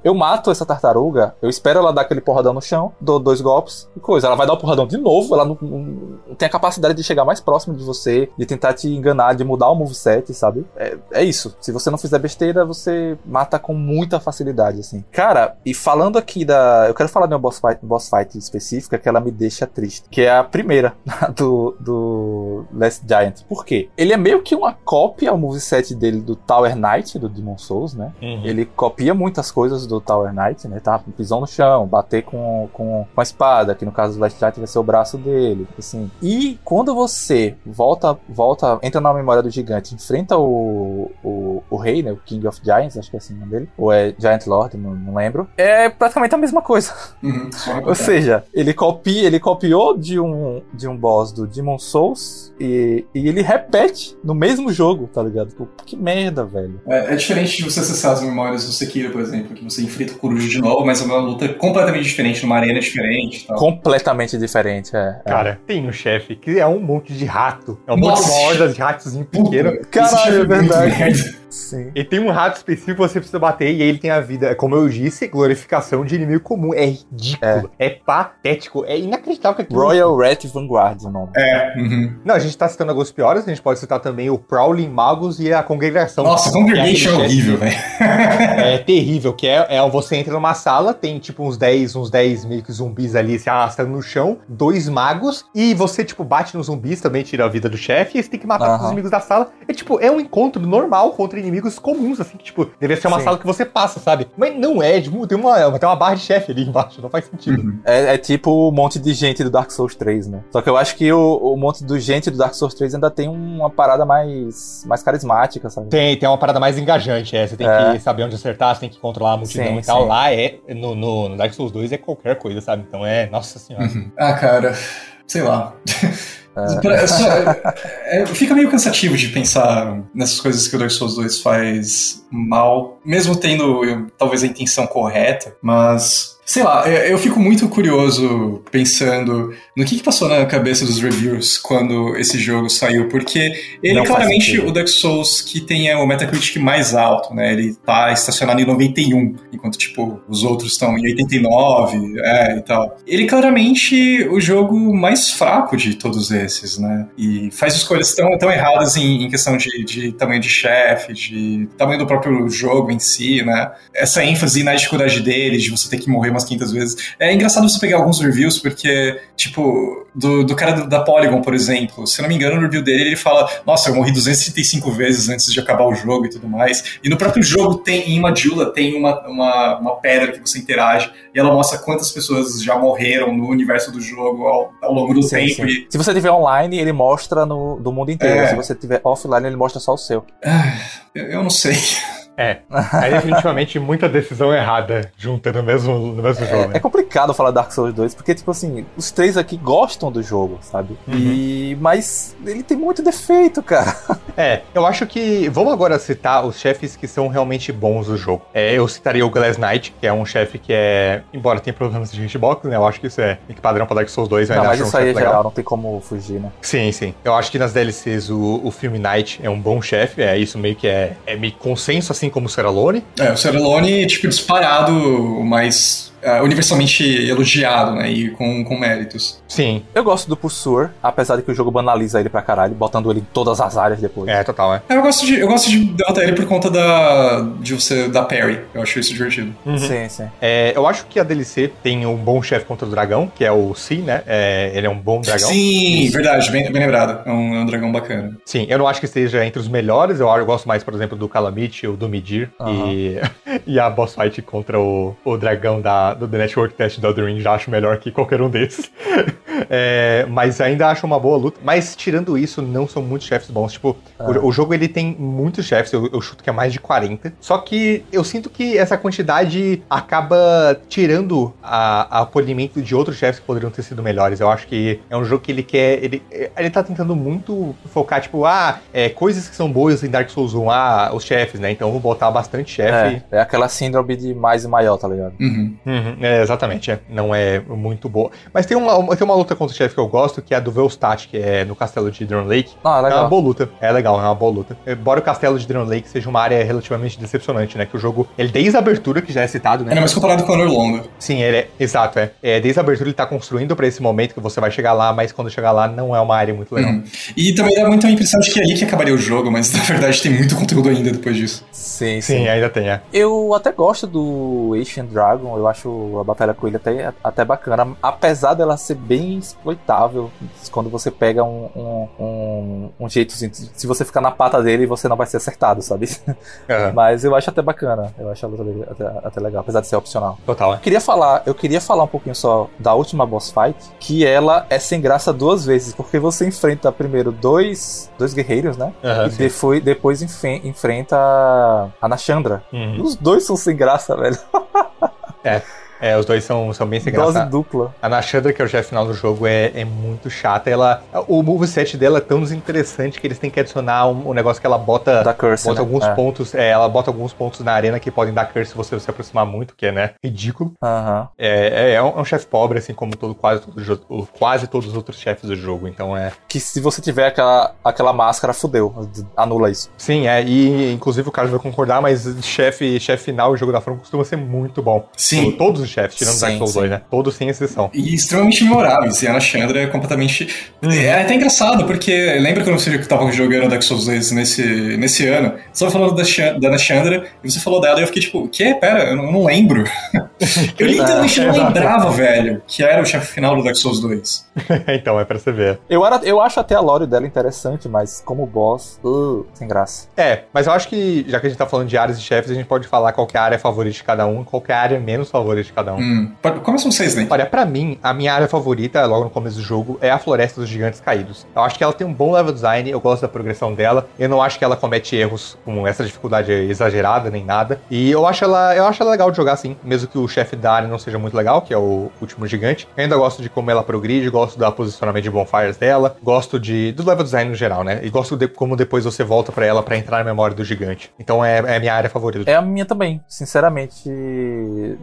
eu mato essa tartaruga, eu espero ela dar aquele porradão no chão, dou dois golpes e coisa. Ela vai dar o porradão de novo, ela não- não tem a capacidade de chegar mais próximo de você, de tentar te enganar, de mudar o moveset, sabe? É, é isso. Se você não fizer besteira, você mata com muita facilidade, assim. Cara, e falando aqui da. Eu quero falar de uma boss fight, boss fight específica que ela me deixa triste. Que é a primeira do, do Last Giant. Por quê? Ele é meio que uma cópia ao moveset dele do Tower Knight, do Demon Souls, né? Uhum. Ele copia muitas coisas do Tower Knight, né? Tá? Pisão no chão, bater com, com, com a espada, que no caso do Last Giant vai ser o braço dele, assim. E quando você volta, volta, entra na memória do gigante, enfrenta o, o, o rei, né? O King of Giants, acho que é assim o nome dele. Ou é Giant Lord, não, não lembro. É praticamente a mesma coisa. Uhum. Ou seja, ele copia, ele copiou de um, de um boss do Demon Souls e, e ele repete no mesmo jogo, tá ligado? Pô, que merda, velho. É, é diferente de você acessar as memórias do Sekiro, por exemplo, que você enfrenta o Coruja de novo, mas é uma luta completamente diferente, numa arena diferente tal. Completamente diferente, é. é. Cara, tem um chefe que é um monte de rato. É um monte Nossa. de hordas de ratozinho Puta, pequeno. Caralho, é muito verdade. Sim. E tem um rato específico que você precisa bater e ele tem a vida, como eu disse, glorificação de inimigo comum. É ridículo, é, patético, é inacreditável que aquilo... Royal Rat Vanguard o nome. É, uhum. Não, a gente tá citando alguns piores, a gente pode citar também o Prowling Magos e a Congregação. Nossa, é Congregation é horrível, velho. É terrível, que é, é você entra numa sala, tem tipo uns 10, uns 10 meio que zumbis ali se arrastando no chão, dois magos, e você, tipo, bate nos zumbis também, tira a vida do chefe, e você tem que matar Aham. os inimigos da sala. É tipo, é um encontro normal contra inimigos comuns, assim, que, tipo, deveria ser uma Sim. sala que você passa, sabe? Mas não é, tipo, tem uma, tem uma barra de chefe ali embaixo, não faz sentido. Uhum. É, é tipo o monte de gente do Dark Souls 3, né? Só que eu acho que o, o monte de gente do Dark Souls 3 ainda tem uma parada mais, mais carismática, sabe? Tem, tem uma parada mais engajante, é. Você tem É. que saber onde acertar, você tem que controlar a multidão Sim, e tal. sim. Lá é, no, no, no Dark Souls 2 é qualquer coisa, sabe? Então é, nossa senhora. Uhum. Ah, cara, sei lá. É. Pra- só- é, fica meio cansativo de pensar nessas coisas que o Dark Souls 2 faz mal, mesmo tendo talvez a intenção correta, mas. Sei lá, eu eu fico muito curioso pensando no que, que passou na cabeça dos reviews quando esse jogo saiu, porque ele é claramente o Dark Souls que tem é, o Metacritic mais alto, né? Ele tá estacionado em 91, enquanto, tipo, os outros estão em 89, é, e tal. Ele é claramente o jogo mais fraco de todos esses, né? E faz escolhas tão, tão erradas em, em questão de, de tamanho de chefe, de tamanho do próprio jogo em si, né? Essa ênfase na dificuldade dele, de você ter que morrer umas 500 vezes. É engraçado você pegar alguns reviews, porque, tipo, do, do cara do, da Polygon, por exemplo, se não me engano, no review dele ele fala: Nossa, eu morri 235 vezes antes de acabar o jogo e tudo mais. E no próprio jogo tem, em Majula, tem uma, uma, uma pedra que você interage e ela mostra quantas pessoas já morreram no universo do jogo ao, ao longo do sim, tempo. Sim. E... Se você tiver online, ele mostra no, do mundo inteiro. É... Se você tiver offline, ele mostra só o seu. Ah, eu não sei. É, é definitivamente muita decisão errada junta no mesmo, no mesmo é, jogo. Né? É complicado falar Dark Souls 2, porque, tipo assim, os três aqui gostam do jogo, sabe? Uhum. E... Mas ele tem muito defeito, cara. É, eu acho que. Vamos agora citar os chefes que são realmente bons do jogo. É, eu citaria o Glass Knight, que é um chefe que é. Embora tenha problemas de hitbox, né? Eu acho que isso é padrão pra Dark Souls 2. Eu não, mas isso um aí é legal. geral, não tem como fugir, né? Sim, sim. Eu acho que nas DLCs o, o filme Knight é um bom chefe. É isso meio que é, é meio consenso, assim como o Seralone. É, o Seralone, tipo, disparado mais uh, universalmente elogiado, né? E com, com méritos. Sim. Eu gosto do Pursuer, apesar de que o jogo banaliza ele pra caralho, botando ele em todas as áreas depois. É, total, é. Eu gosto de, eu gosto de derrotar ele por conta da, de você, da parry. Eu acho isso divertido. Uhum. Sim, sim. É, eu acho que a DLC tem um bom chefe contra o dragão, que é o Si, né? É, ele é um bom dragão. Sim, isso. verdade, bem, bem lembrado. É um, é um, dragão bacana. Sim, eu não acho que esteja entre os melhores. Eu, eu gosto mais, por exemplo, do Calamity, ou do Midir. Uhum. E, e a boss fight contra o, o dragão da, do The Network Test do Elden Ring já acho melhor que qualquer um desses. é, mas ainda acho uma boa luta. Mas tirando isso, não são muitos chefes bons. Tipo, ah. o, o, jogo ele tem muitos chefes, eu, eu, chuto que é mais de 40. Só que eu sinto que essa quantidade acaba tirando a, a polimento de outros chefes que poderiam ter sido melhores. Eu acho que é um jogo que ele quer. Ele, ele tá tentando muito focar, tipo, ah, é, coisas que são boas em Dark Souls 1, ah, os chefes, né? Então eu vou botar bastante chefe. É, é aquela síndrome de mais e maior, tá ligado? Uhum. Uhum, é, exatamente, é. não é muito boa. Mas tem uma, tem uma luta contra o chefe que eu gosto, que é a do Velstadt, que é no castelo de Drone Lake. Ah, legal. É uma boa luta. É legal, é uma boa luta. Embora o castelo de Drone Lake seja uma área relativamente decepcionante, né? Que o jogo, ele desde a abertura, que já é citado, né? É, mas comparado com o Orlando. Sim, ele é, exato, é. é. Desde a abertura ele tá construindo para esse momento que você vai chegar lá, mas quando chegar lá não é uma área muito legal. Uhum. E também dá muita impressão de que é ali que acabaria o jogo, mas na verdade tem muito conteúdo ainda depois disso. Sim, sim. Sim, ainda tem, é. Eu até gosto do Ancient Dragon, eu acho a batalha com ele até, até bacana, apesar dela ser bem exploitável quando você pega um, um, um, um jeito assim, se você ficar na pata dele, você não vai ser acertado, sabe? Uhum. Mas eu acho até bacana, eu acho a luta dele até, até legal, apesar de ser opcional. Total, é. Queria falar, eu queria falar um pouquinho só da última boss fight, que ela é sem graça duas vezes, porque você enfrenta primeiro dois, dois guerreiros, né? Uhum, e depois, depois enfrenta a Nashandra. Uhum. Os dois são sem graça, velho. é. É, os dois são, são bem sem graça. Dose dupla. A Nashandra, que é o chefe final do jogo, é, é muito chata. Ela, o moveset dela é tão desinteressante que eles têm que adicionar um, um negócio que ela bota, da curse, bota né? alguns é. pontos. É, ela bota alguns pontos na arena que podem dar curse se você se aproximar muito, que é, né, ridículo. Uhum. É, é, é, um, é um chefe pobre, assim como todo, quase, todo, quase todos os outros chefes do jogo. Então é. Que se você tiver aquela, aquela máscara, fudeu. Anula isso. Sim, é. E inclusive o Carlos vai concordar, mas chefe, chefe final, o jogo da From costuma ser muito bom. Sim. Todos os chefes, tirando Dark Souls 2, né? Todos sem exceção. E extremamente memoráveis. E a Chandra é completamente. Hum. É até engraçado, porque lembra quando você tava jogando Dark Souls 2 nesse, nesse ano? Você tava falando da, da Chandra e você falou dela e eu fiquei tipo, o quê? Pera, eu não, eu não lembro. eu literalmente não lembrava, velho, que era o chefe final do Dark Souls 2. então, é pra você ver. Eu, era, eu acho até a lore dela interessante, mas como boss, uh, sem graça. É, mas eu acho que, já que a gente tá falando de áreas e chefes, a gente pode falar qual é a área favorita de cada um e qual é a área menos favorita de cada um. Hum. Começam vocês, né? Olha, pra mim, a minha área favorita, logo no começo do jogo, é a Floresta dos Gigantes Caídos. Eu acho que ela tem um bom level design, eu gosto da progressão dela. Eu não acho que ela comete erros com essa dificuldade exagerada nem nada. E eu acho ela, eu acho ela legal de jogar assim, mesmo que o chefe da área não seja muito legal, que é o último gigante. Eu ainda gosto de como ela progride, gosto do posicionamento de bonfires dela, gosto de do level design no geral, né? E gosto de como depois você volta para ela para entrar na memória do gigante. Então é, é a minha área favorita. É a minha também, sinceramente,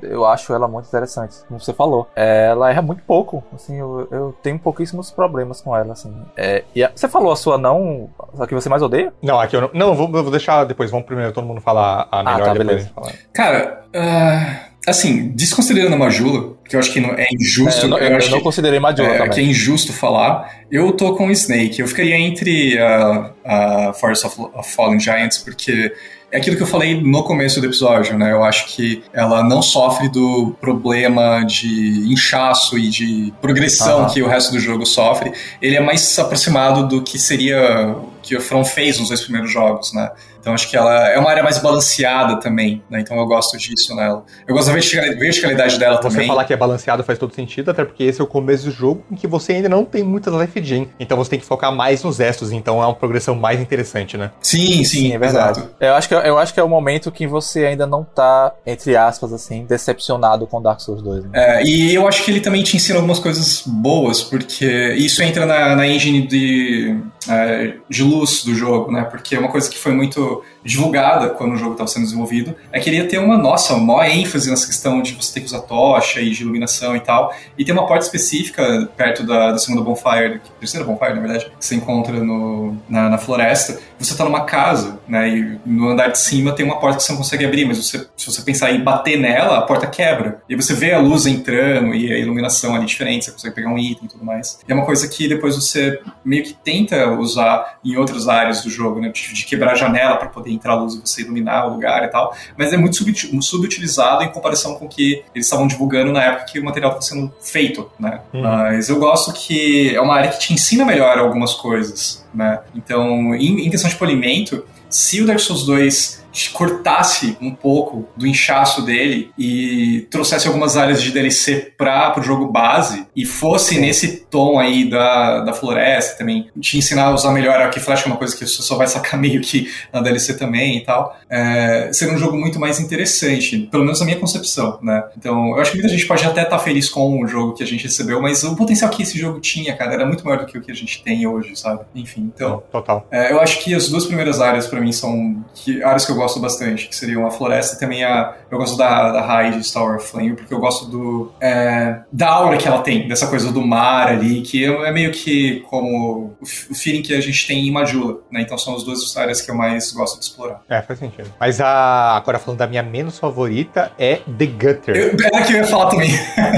eu acho ela muito interessante, como você falou. Ela erra muito pouco, assim, eu, eu tenho pouquíssimos problemas com ela, assim. É, e a, você falou a sua não, a que você mais odeia? Não, aqui eu não. Não, vou, vou deixar depois, vamos primeiro todo mundo falar a melhor ah, tá, beleza. Cara, uh, assim, desconsiderando a Majula, que eu acho que não, é injusto. É, eu não, eu, eu acho não que, considerei Majula é, também. Que é injusto falar. Eu tô com o Snake. Eu ficaria entre a, a Forest of, of Fallen Giants, porque é aquilo que eu falei no começo do episódio, né? Eu acho que ela não sofre do problema de inchaço e de progressão que o resto do jogo sofre. Ele é mais aproximado do que seria que o From fez nos dois primeiros jogos, né? Então acho que ela é uma área mais balanceada também, né? Então eu gosto disso nela. Eu gosto da verticalidade dela você também. Você falar que é balanceado faz todo sentido, até porque esse é o começo do jogo em que você ainda não tem muitas life gen. Então você tem que focar mais nos extras, então é uma progressão mais interessante, né? Sim, sim, sim é verdade. Exato. Eu acho, que, eu acho que é o momento que você ainda não tá, entre aspas, assim, decepcionado com Dark Souls 2. Né? É, e eu acho que ele também te ensina algumas coisas boas, porque isso entra na, na engine de, é, de luz do jogo, né? Porque é uma coisa que foi muito divulgada quando o jogo estava sendo desenvolvido, é que ele ter uma, nossa, maior ênfase nessa questão de você ter que usar tocha e de iluminação e tal. E tem uma porta específica perto da, da segunda bonfire, terceira bonfire, na verdade, que você encontra no, na, na floresta. Você está numa casa, né? E no andar de cima tem uma porta que você não consegue abrir, mas você, se você pensar em bater nela, a porta quebra. E você vê a luz entrando e a iluminação ali diferente, você consegue pegar um item e tudo mais. E é uma coisa que depois você meio que tenta usar em outras áreas do jogo, né? De, de quebrar a janela para poder entrar luz e você iluminar o lugar e tal, mas é muito subutilizado em comparação com o que eles estavam divulgando na época que o material estava sendo feito, né? Uhum. Mas eu gosto que é uma área que te ensina melhor algumas coisas, né? Então, em, em questão de polimento, se o Dark Souls 2 cortasse um pouco do inchaço dele e trouxesse algumas áreas de DLC para o jogo base e fosse nesse tom aí da, da floresta também, te ensinar a usar melhor Flash, que é uma coisa que você só vai sacar meio que na DLC também e tal, é, seria um jogo muito mais interessante, pelo menos na minha concepção, né? Então, eu acho que muita gente pode até estar tá feliz com o jogo que a gente recebeu, mas o potencial que esse jogo tinha, cara, era muito maior do que o que a gente tem hoje, sabe? Enfim, então... Total. É, eu acho que as duas primeiras áreas para mim são que, áreas que eu gosto bastante, que seriam a floresta e também a. Eu gosto da, da raid de Star Wars Flame, porque eu gosto do. É, da aura que ela tem, dessa coisa do mar ali, que é, é meio que como o, o feeling que a gente tem em Majula, né? Então são as duas áreas que eu mais gosto de explorar. É, faz sentido. Mas a, agora falando da minha menos favorita é The Gutter. Eu, era que eu ia falar também.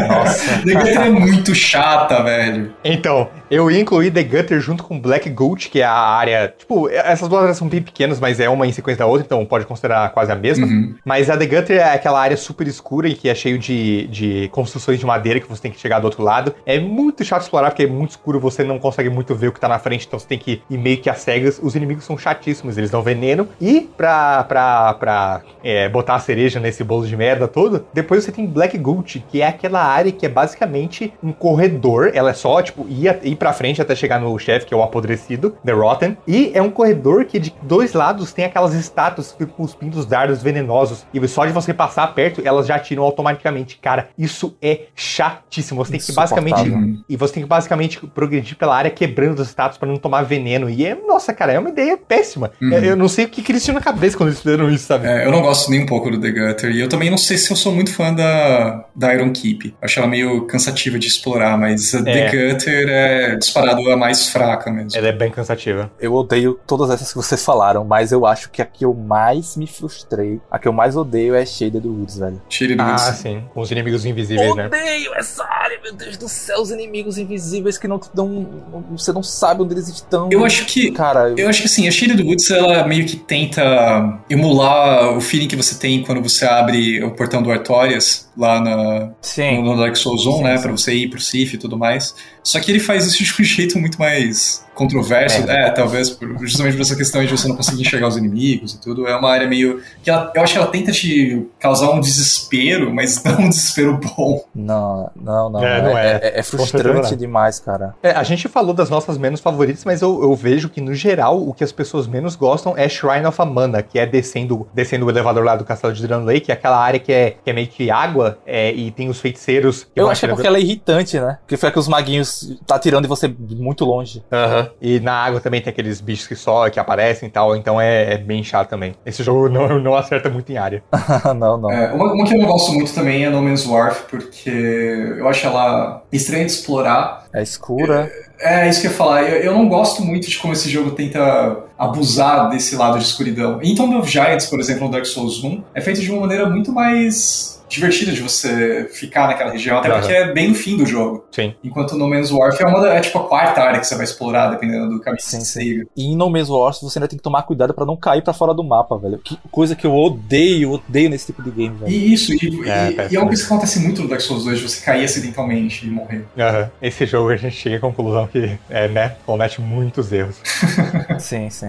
Nossa. The Gutter é muito chata, velho. Então, eu ia incluir The Gutter junto com Black Goat, que é a área. Tipo, essas duas áreas são bem pequenas, mas é uma em sequência da outra, então pode considerar quase a mesma. Uhum. Mas a The Gutter é aquela área super escura e que é cheio de, de construções de madeira que você tem que chegar do outro lado. É muito chato explorar porque é muito escuro, você não consegue muito ver o que tá na frente, então você tem que ir meio que às cegas. Os inimigos são chatíssimos, eles dão veneno. E pra, pra, pra é, botar a cereja nesse bolo de merda todo, depois você tem Black Goat, que é aquela área que é basicamente um corredor. Ela é só, tipo, ir, ir pra frente até chegar no chefe, que é o apodrecido, The Rotten. E é um corredor que de dois lados tem aquelas estátuas que cuspindo os dardos venenosos. E só de você passar perto, elas já atiram automaticamente. Cara, isso é chatíssimo. Você tem que basicamente. E você tem que basicamente progredir pela área quebrando os estátuas para não tomar veneno. E é, nossa, cara, é uma ideia péssima. Uhum. Eu, eu, não sei o que, que eles tinham na cabeça quando eles fizeram isso, sabe? É, eu não gosto nem um pouco do The Gutter. E eu também não sei se eu sou muito fã da, da Iron Keep. Acho ela meio cansativa de explorar, mas a é. The Gutter é disparado a mais fraca mesmo. Ela é bem cansativa. Eu odeio todas essas que vocês falaram, mas eu acho que a que eu mais me frustrei, a que eu mais odeio é Shaded Woods, velho. Shaded Woods. Ah, sim. Com os inimigos invisíveis, odeio né? Odeio essa área, meu Deus do céu, os inimigos invisíveis que não te dão. Você não sabe onde eles estão. Eu acho que. Cara, eu, eu acho que assim, a Shaded Woods ela meio que tenta emular o feeling que você tem quando você abre o portão do Artorias lá na, sim. no Dark Souls 1, sim, né? Sim. Pra você ir pro Sif e tudo mais. Só que ele faz isso de um jeito muito mais controverso, é, é talvez por, justamente por essa questão de você não conseguir enxergar os inimigos e tudo. É uma área meio. que ela, Eu acho que ela tenta te causar um desespero, mas não um desespero bom. Não, não, não. É, não é, é, é, é frustrante demais, cara. É, a gente falou das nossas menos favoritas, mas eu, eu, vejo que, no geral, o que as pessoas menos gostam é Shrine of Amana, que é descendo, descendo o elevador lá do castelo de Dran Lake, é aquela área que é, que é meio que água é, e tem os feiticeiros. Eu acho que é porque ela é irritante, né? Porque foi que os maguinhos tá tirando de você muito longe. Aham. Uhum. E na água também tem aqueles bichos que só que aparecem e tal, então é, é bem chato também. Esse jogo não, não acerta muito em área. não, não. É, uma, uma, que eu não gosto muito também é No Man's Wharf, porque eu acho ela estranha de explorar. É escura. É, é isso que eu ia falar. Eu, eu, não gosto muito de como esse jogo tenta abusar desse lado de escuridão. Em Tomb of Giants, por exemplo, no Dark Souls 1, é feito de uma maneira muito mais divertida de você ficar naquela região, até porque é bem no fim do jogo. Sim. Enquanto No Man's Warfare é, uma, é tipo a quarta área que você vai explorar, dependendo do caminho sim, que você siga. E no Man's Warfare você ainda tem que tomar cuidado para não cair para fora do mapa, velho. Que coisa que eu odeio, odeio nesse tipo de game, velho. E isso, e é, e, e é uma coisa que acontece muito no Dark Souls 2, de você cair acidentalmente e morrer. Uhum. Esse jogo a gente chega à conclusão que, é, né, comete muitos erros. sim, sim.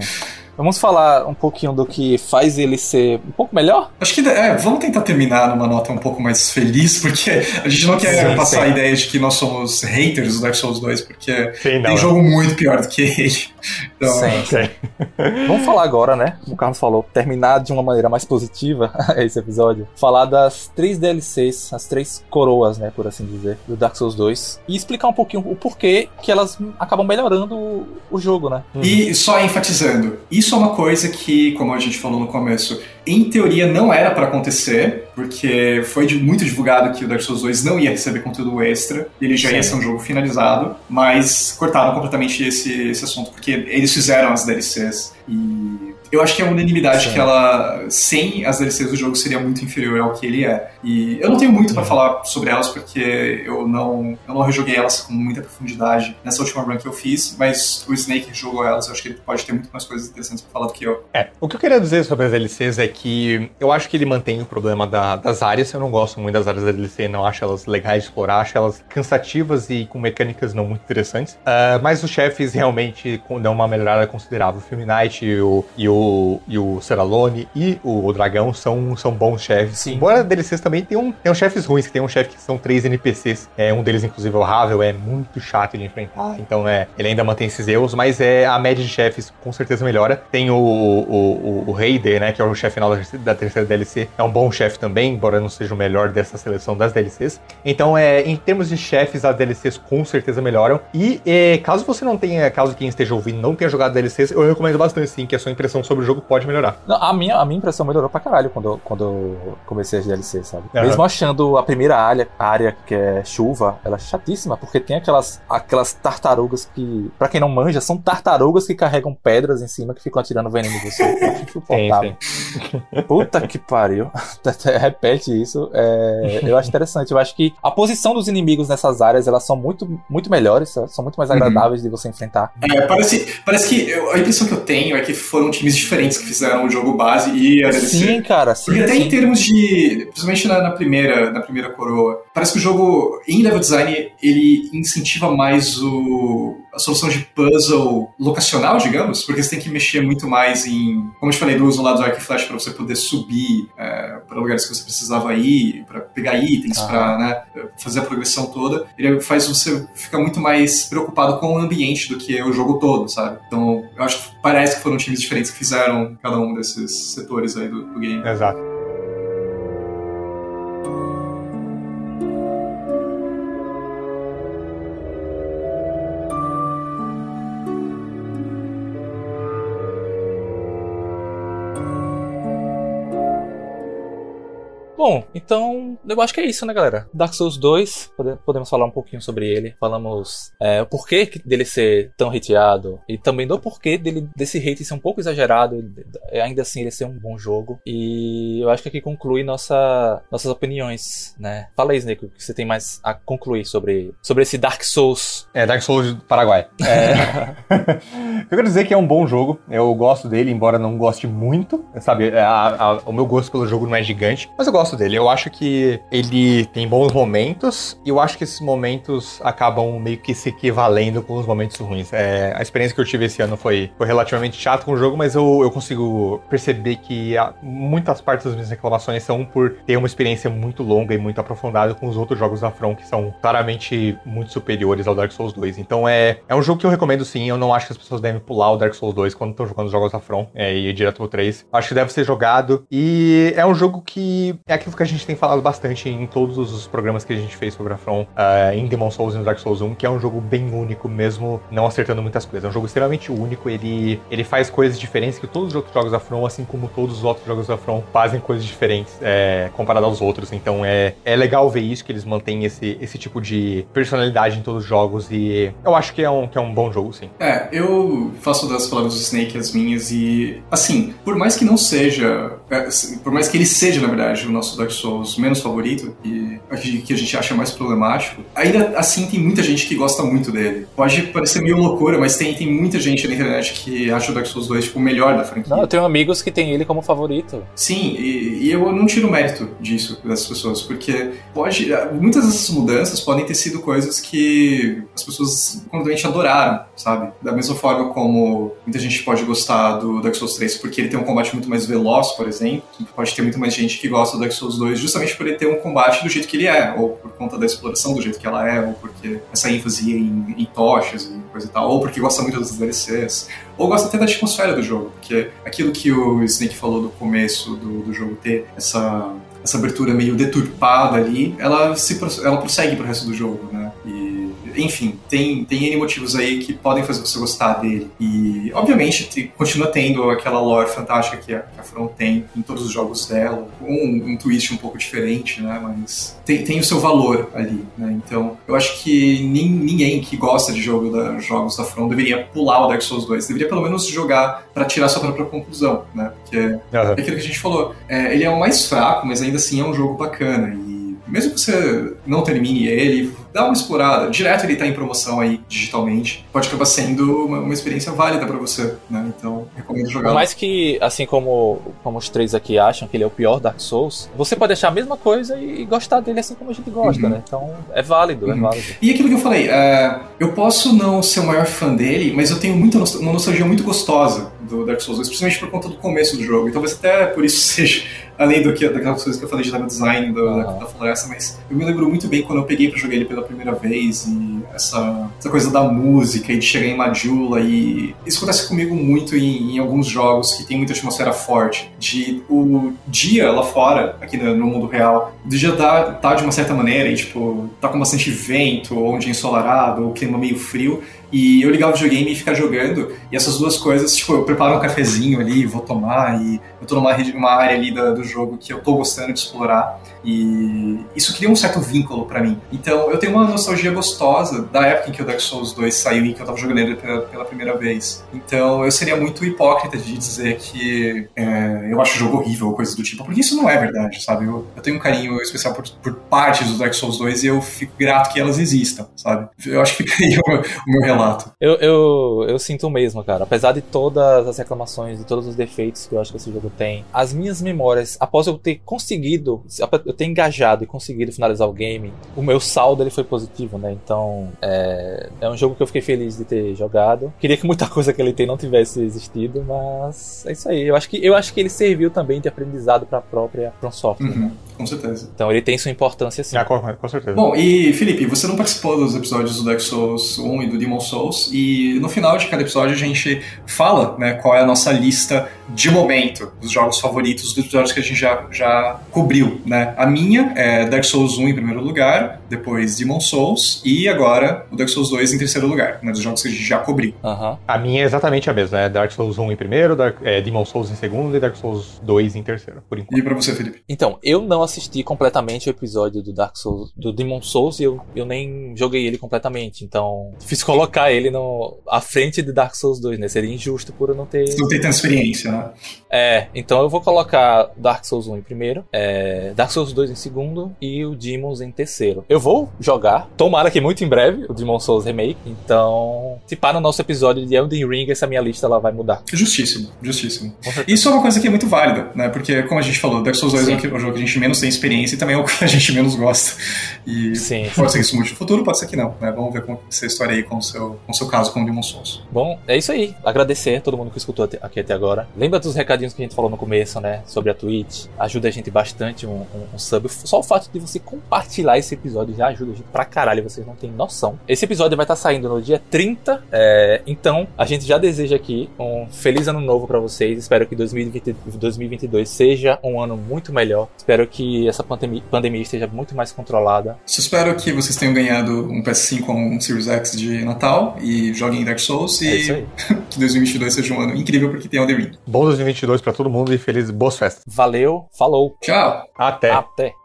Vamos falar um pouquinho do que faz ele ser um pouco melhor? Acho que é, vamos tentar terminar numa nota um pouco mais feliz, porque a gente não quer sim, passar sim. a ideia de que nós somos haters do Dark Souls 2, porque sim, tem jogo muito pior do que ele. Então... Sim, sim. vamos falar agora, né? Como o Carlos falou, terminar de uma maneira mais positiva esse episódio. Falar das três DLCs, as três coroas, né, por assim dizer, do Dark Souls 2. E explicar um pouquinho o porquê que elas acabam melhorando o jogo, né? E só enfatizando, isso isso é uma coisa que, como a gente falou no começo, em teoria não era para acontecer, porque foi muito divulgado que o Dark Souls 2 não ia receber conteúdo extra, ele já Sim. ia ser um jogo finalizado, mas cortaram completamente esse, esse assunto, porque eles fizeram as DLCs e eu acho que é unanimidade Sim. que ela, sem as DLCs do jogo, seria muito inferior ao que ele é. E eu não tenho muito para falar sobre elas, porque eu não, eu não rejoguei elas com muita profundidade nessa última run que eu fiz, mas o Snake jogou elas, eu acho que ele pode ter muito mais coisas interessantes pra falar do que eu. É, o que eu queria dizer sobre as DLCs é que eu acho que ele mantém o problema da, das áreas, eu não gosto muito das áreas da DLC, não acho elas legais de explorar, acho elas cansativas e com mecânicas não muito interessantes, uh, mas os chefes realmente dão uma melhorada considerável. O Film Night e o, e o e o Seralone e o, o Dragão são, são bons chefes. Sim. Embora DLCs também tem um, tem um chefes ruins, que tem um chefe que são três NPCs. É, um deles, inclusive, é o Ravel, é muito chato de enfrentar. Então, é, ele ainda mantém esses erros, mas é a média de chefes com certeza melhora. Tem o, o, o, o Raider, né, que é o chefe final da, da terceira DLC. É um bom chefe também, embora não seja o melhor dessa seleção das DLCs. Então, é, em termos de chefes, as DLCs com certeza melhoram. E é, caso você não tenha, caso quem esteja ouvindo não tenha jogado DLCs, eu recomendo bastante sim, que a sua impressão sobre o jogo pode melhorar. Não, a, minha, a minha impressão melhorou pra caralho quando, quando eu comecei as DLCs, sabe? Uhum. Mesmo achando a primeira área, a área que é chuva, ela é chatíssima, porque tem aquelas, aquelas tartarugas que, pra quem não manja, são tartarugas que carregam pedras em cima que ficam atirando veneno em você. Eu acho insuportável. Puta que pariu. Repete isso. É, eu acho interessante. Eu acho que a posição dos inimigos nessas áreas, elas são muito, muito melhores, são muito mais agradáveis uhum. de você enfrentar. É, parece, parece que a impressão que eu tenho é que foram times diferentes que fizeram o jogo base e a DLC. Sim, cara, sim. Porque até sim. em termos de. Principalmente na, na, primeira, na primeira coroa, parece que o jogo, em level design, ele incentiva mais o, a solução de puzzle locacional, digamos, porque você tem que mexer muito mais em. Como eu te falei, do uso lá do arco e flash para você poder subir é, para lugares que você precisava ir, para pegar itens, ah. para né, fazer a progressão toda. Ele faz você ficar muito mais preocupado com o ambiente do que o jogo todo, sabe? Então, eu acho que parece que foram times diferentes que fizeram cada um desses setores aí do, do game. Exato. Bom, então eu acho que é isso, né, galera? Dark Souls 2, podemos falar um pouquinho sobre ele. Falamos é, o porquê dele ser tão hateado e também do porquê dele, desse hate ser um pouco exagerado, ainda assim ele ser um bom jogo. E eu acho que aqui conclui nossa, nossas opiniões, né? Fala aí, Snake, o que você tem mais a concluir sobre, sobre esse Dark Souls. É, Dark Souls do Paraguai. É... eu quero dizer que é um bom jogo, eu gosto dele, embora não goste muito, sabe? A, a, o meu gosto pelo jogo não é gigante, mas eu gosto gosto dele. Eu acho que ele tem bons momentos e eu acho que esses momentos acabam meio que se equivalendo com os momentos ruins. É, a experiência que eu tive esse ano foi, foi relativamente chata com o jogo, mas eu, eu consigo perceber que muitas partes das minhas reclamações são por ter uma experiência muito longa e muito aprofundada com os outros jogos da From, que são claramente muito superiores ao Dark Souls 2. Então é, é um jogo que eu recomendo sim. Eu não acho que as pessoas devem pular o Dark Souls 2 quando estão jogando os jogos da From é, e ir direto pro 3. Acho que deve ser jogado. E é um jogo que é que a gente tem falado bastante em todos os programas que a gente fez sobre a From, uh, em Demon Souls e no Dark Souls 1, que é um jogo bem único, mesmo não acertando muitas coisas. É um jogo extremamente único, ele, ele faz coisas diferentes que todos os outros jogos da From, assim como todos os outros jogos da From, fazem coisas diferentes é, comparado aos outros. Então é, é legal ver isso, que eles mantêm esse, esse tipo de personalidade em todos os jogos e eu acho que é um, que é um bom jogo, sim. É, eu faço das palavras do Snake as minhas e, assim, por mais que não seja, é, por mais que ele seja, na verdade, o nosso nosso Dark Souls menos favorito e que a gente acha mais problemático, ainda assim tem muita gente que gosta muito dele. Pode parecer meio loucura, mas tem, tem muita gente na internet que acha o Dark Souls 2 tipo, o melhor da franquia. Não, eu tenho amigos que têm ele como favorito. Sim, e, e eu não tiro mérito disso dessas pessoas, porque pode. Muitas dessas mudanças podem ter sido coisas que as pessoas completamente adoraram, sabe? Da mesma forma como muita gente pode gostar do Dark Souls 3 porque ele tem um combate muito mais veloz, por exemplo. Pode ter muito mais gente que gosta do Dark Souls 2 justamente por ele ter um combate do jeito que ele é, ou por conta da exploração do jeito que ela é, ou porque essa ênfase em, em tochas e coisa e tal, ou porque gosta muito das DLCs, ou gosta até da atmosfera do jogo, porque aquilo que o Snake falou no começo do, do jogo ter essa essa abertura meio deturpada ali, ela se ela prossegue pro resto do jogo, né? Enfim, tem, tem N motivos aí que podem fazer você gostar dele. E, obviamente, te, continua tendo aquela lore fantástica que a, que a From tem em todos os jogos dela. Um, um twist um pouco diferente, né? Mas tem, tem o seu valor ali, né? Então, eu acho que nin, ninguém que gosta de jogo da, jogos da From deveria pular o Dark Souls 2. Deveria pelo menos jogar para tirar sua própria conclusão, né? Porque uhum. é aquilo que a gente falou. É, ele é o mais fraco, mas ainda assim é um jogo bacana. E mesmo que você não termine ele, dá uma explorada. Direto ele tá em promoção aí, digitalmente. Pode acabar sendo uma, uma experiência válida para você, né? Então, recomendo jogar. Por mais que, assim como, como os três aqui acham que ele é o pior Dark Souls, você pode achar a mesma coisa e, e gostar dele assim como a gente gosta, uhum. né? Então, é válido, é uhum. é válido. E aquilo que eu falei, uh, eu posso não ser o maior fã dele, mas eu tenho muita uma nostalgia muito gostosa do Dark Souls 2, principalmente por conta do começo do jogo. E talvez até por isso seja além do que daquelas coisas que eu falei de level design do, uhum. da, da, floresta, mas eu me lembro muito bem quando eu peguei para jogar ele pela primeira vez e essa, essa coisa da música e de chegar em Majula e isso acontece comigo muito em, em alguns jogos que tem muita atmosfera forte de o dia lá fora aqui no, no mundo real do dia tá, tá de uma certa maneira e tipo tá com bastante vento ou um dia ensolarado ou clima meio frio e eu ligar o videogame e ficar jogando, e essas duas coisas, tipo, eu preparo um cafezinho ali, vou tomar, e eu tô numa, uma área ali do, do jogo que eu tô gostando de explorar. E isso cria um certo vínculo para mim. Então eu tenho uma nostalgia gostosa da época em que o Dark Souls 2 saiu e que eu tava jogando ele pela, pela primeira vez. Então eu seria muito hipócrita de dizer que é, eu acho o jogo horrível ou coisa do tipo, porque isso não é verdade, sabe? Eu, eu tenho um carinho especial por, por, partes do Dark Souls 2 e eu fico grato que elas existam, sabe? Eu acho que fica aí o, o meu relato. Eu, eu, eu sinto o mesmo, cara. Apesar de todas as reclamações e todos os defeitos que eu acho que esse jogo tem, as minhas memórias, após eu ter conseguido, eu ter engajado e conseguido finalizar o game, o meu saldo ele foi positivo, né? Então é, é um jogo que eu fiquei feliz de ter jogado. Queria que muita coisa que ele tem não tivesse existido, mas é isso aí. Eu acho que, eu acho que ele serviu também de aprendizado para a própria From Software. Uhum, né? Com certeza. Então ele tem sua importância sim. Ah, com, com, certeza. Bom, e Felipe, você não participou dos episódios do Dark Souls 1 e do Demon Souls, e no final de cada episódio a gente fala né, qual é a nossa lista de momento dos jogos favoritos dos episódios que a gente já, já cobriu. Né? A minha é Dark Souls 1 em primeiro lugar, depois Demon Souls e agora o Dark Souls 2 em terceiro lugar, né, dos jogos que a gente já cobriu. Uhum. A minha é exatamente a mesma, é Dark Souls 1 em primeiro, Dark, é, Demon Souls em segundo e Dark Souls 2 em terceiro, por enquanto. E pra você, Felipe? Então, eu não assisti completamente o episódio do Dark Souls, do Demon Souls e eu, eu nem joguei ele completamente, então fiz colocar ele no, à frente de Dark Souls 2, né? Seria injusto por eu não ter... Você não tem tanta experiência, né? É, então eu vou colocar Dark Souls 1 em primeiro, é, Dark Souls 2 em segundo e o Demons em terceiro. Eu vou jogar, tomara que muito em breve, o Demon Souls Remake. Então, se para o nosso episódio de Elden Ring, essa minha lista ela vai mudar. Justíssimo, justíssimo. Isso é uma coisa que é muito válida, né? Porque, como a gente falou, Dark Souls 2 Sim. é o jogo que a gente menos tem experiência e também é o que a gente menos gosta. E Sim. pode ser que isso mude no futuro, pode ser que não, né? Vamos ver como vai ser a história aí com o seu, com o seu caso com o Demon Souls. Bom, é isso aí. Agradecer a todo mundo que escutou aqui até agora. Lembra dos recadinhos que a gente falou no começo, né? Sobre a Twitch. Ajuda a gente bastante um, um, um sub. Só o fato de você compartilhar esse episódio já ajuda pra caralho, vocês não têm noção. Esse episódio vai estar tá saindo no dia 30, é, então a gente já deseja aqui um feliz ano novo para vocês. Espero que 2020, 2022 seja um ano muito melhor. Espero que essa pandemia, pandemia esteja muito mais controlada. Espero que vocês tenham ganhado um PS5 ou um Series X de Natal e joguem Dark Souls e é que 2022 seja um ano incrível porque tem Elden Ring. Bom 2022 para todo mundo e feliz boas festas. Valeu, falou. Tchau. Até. Até.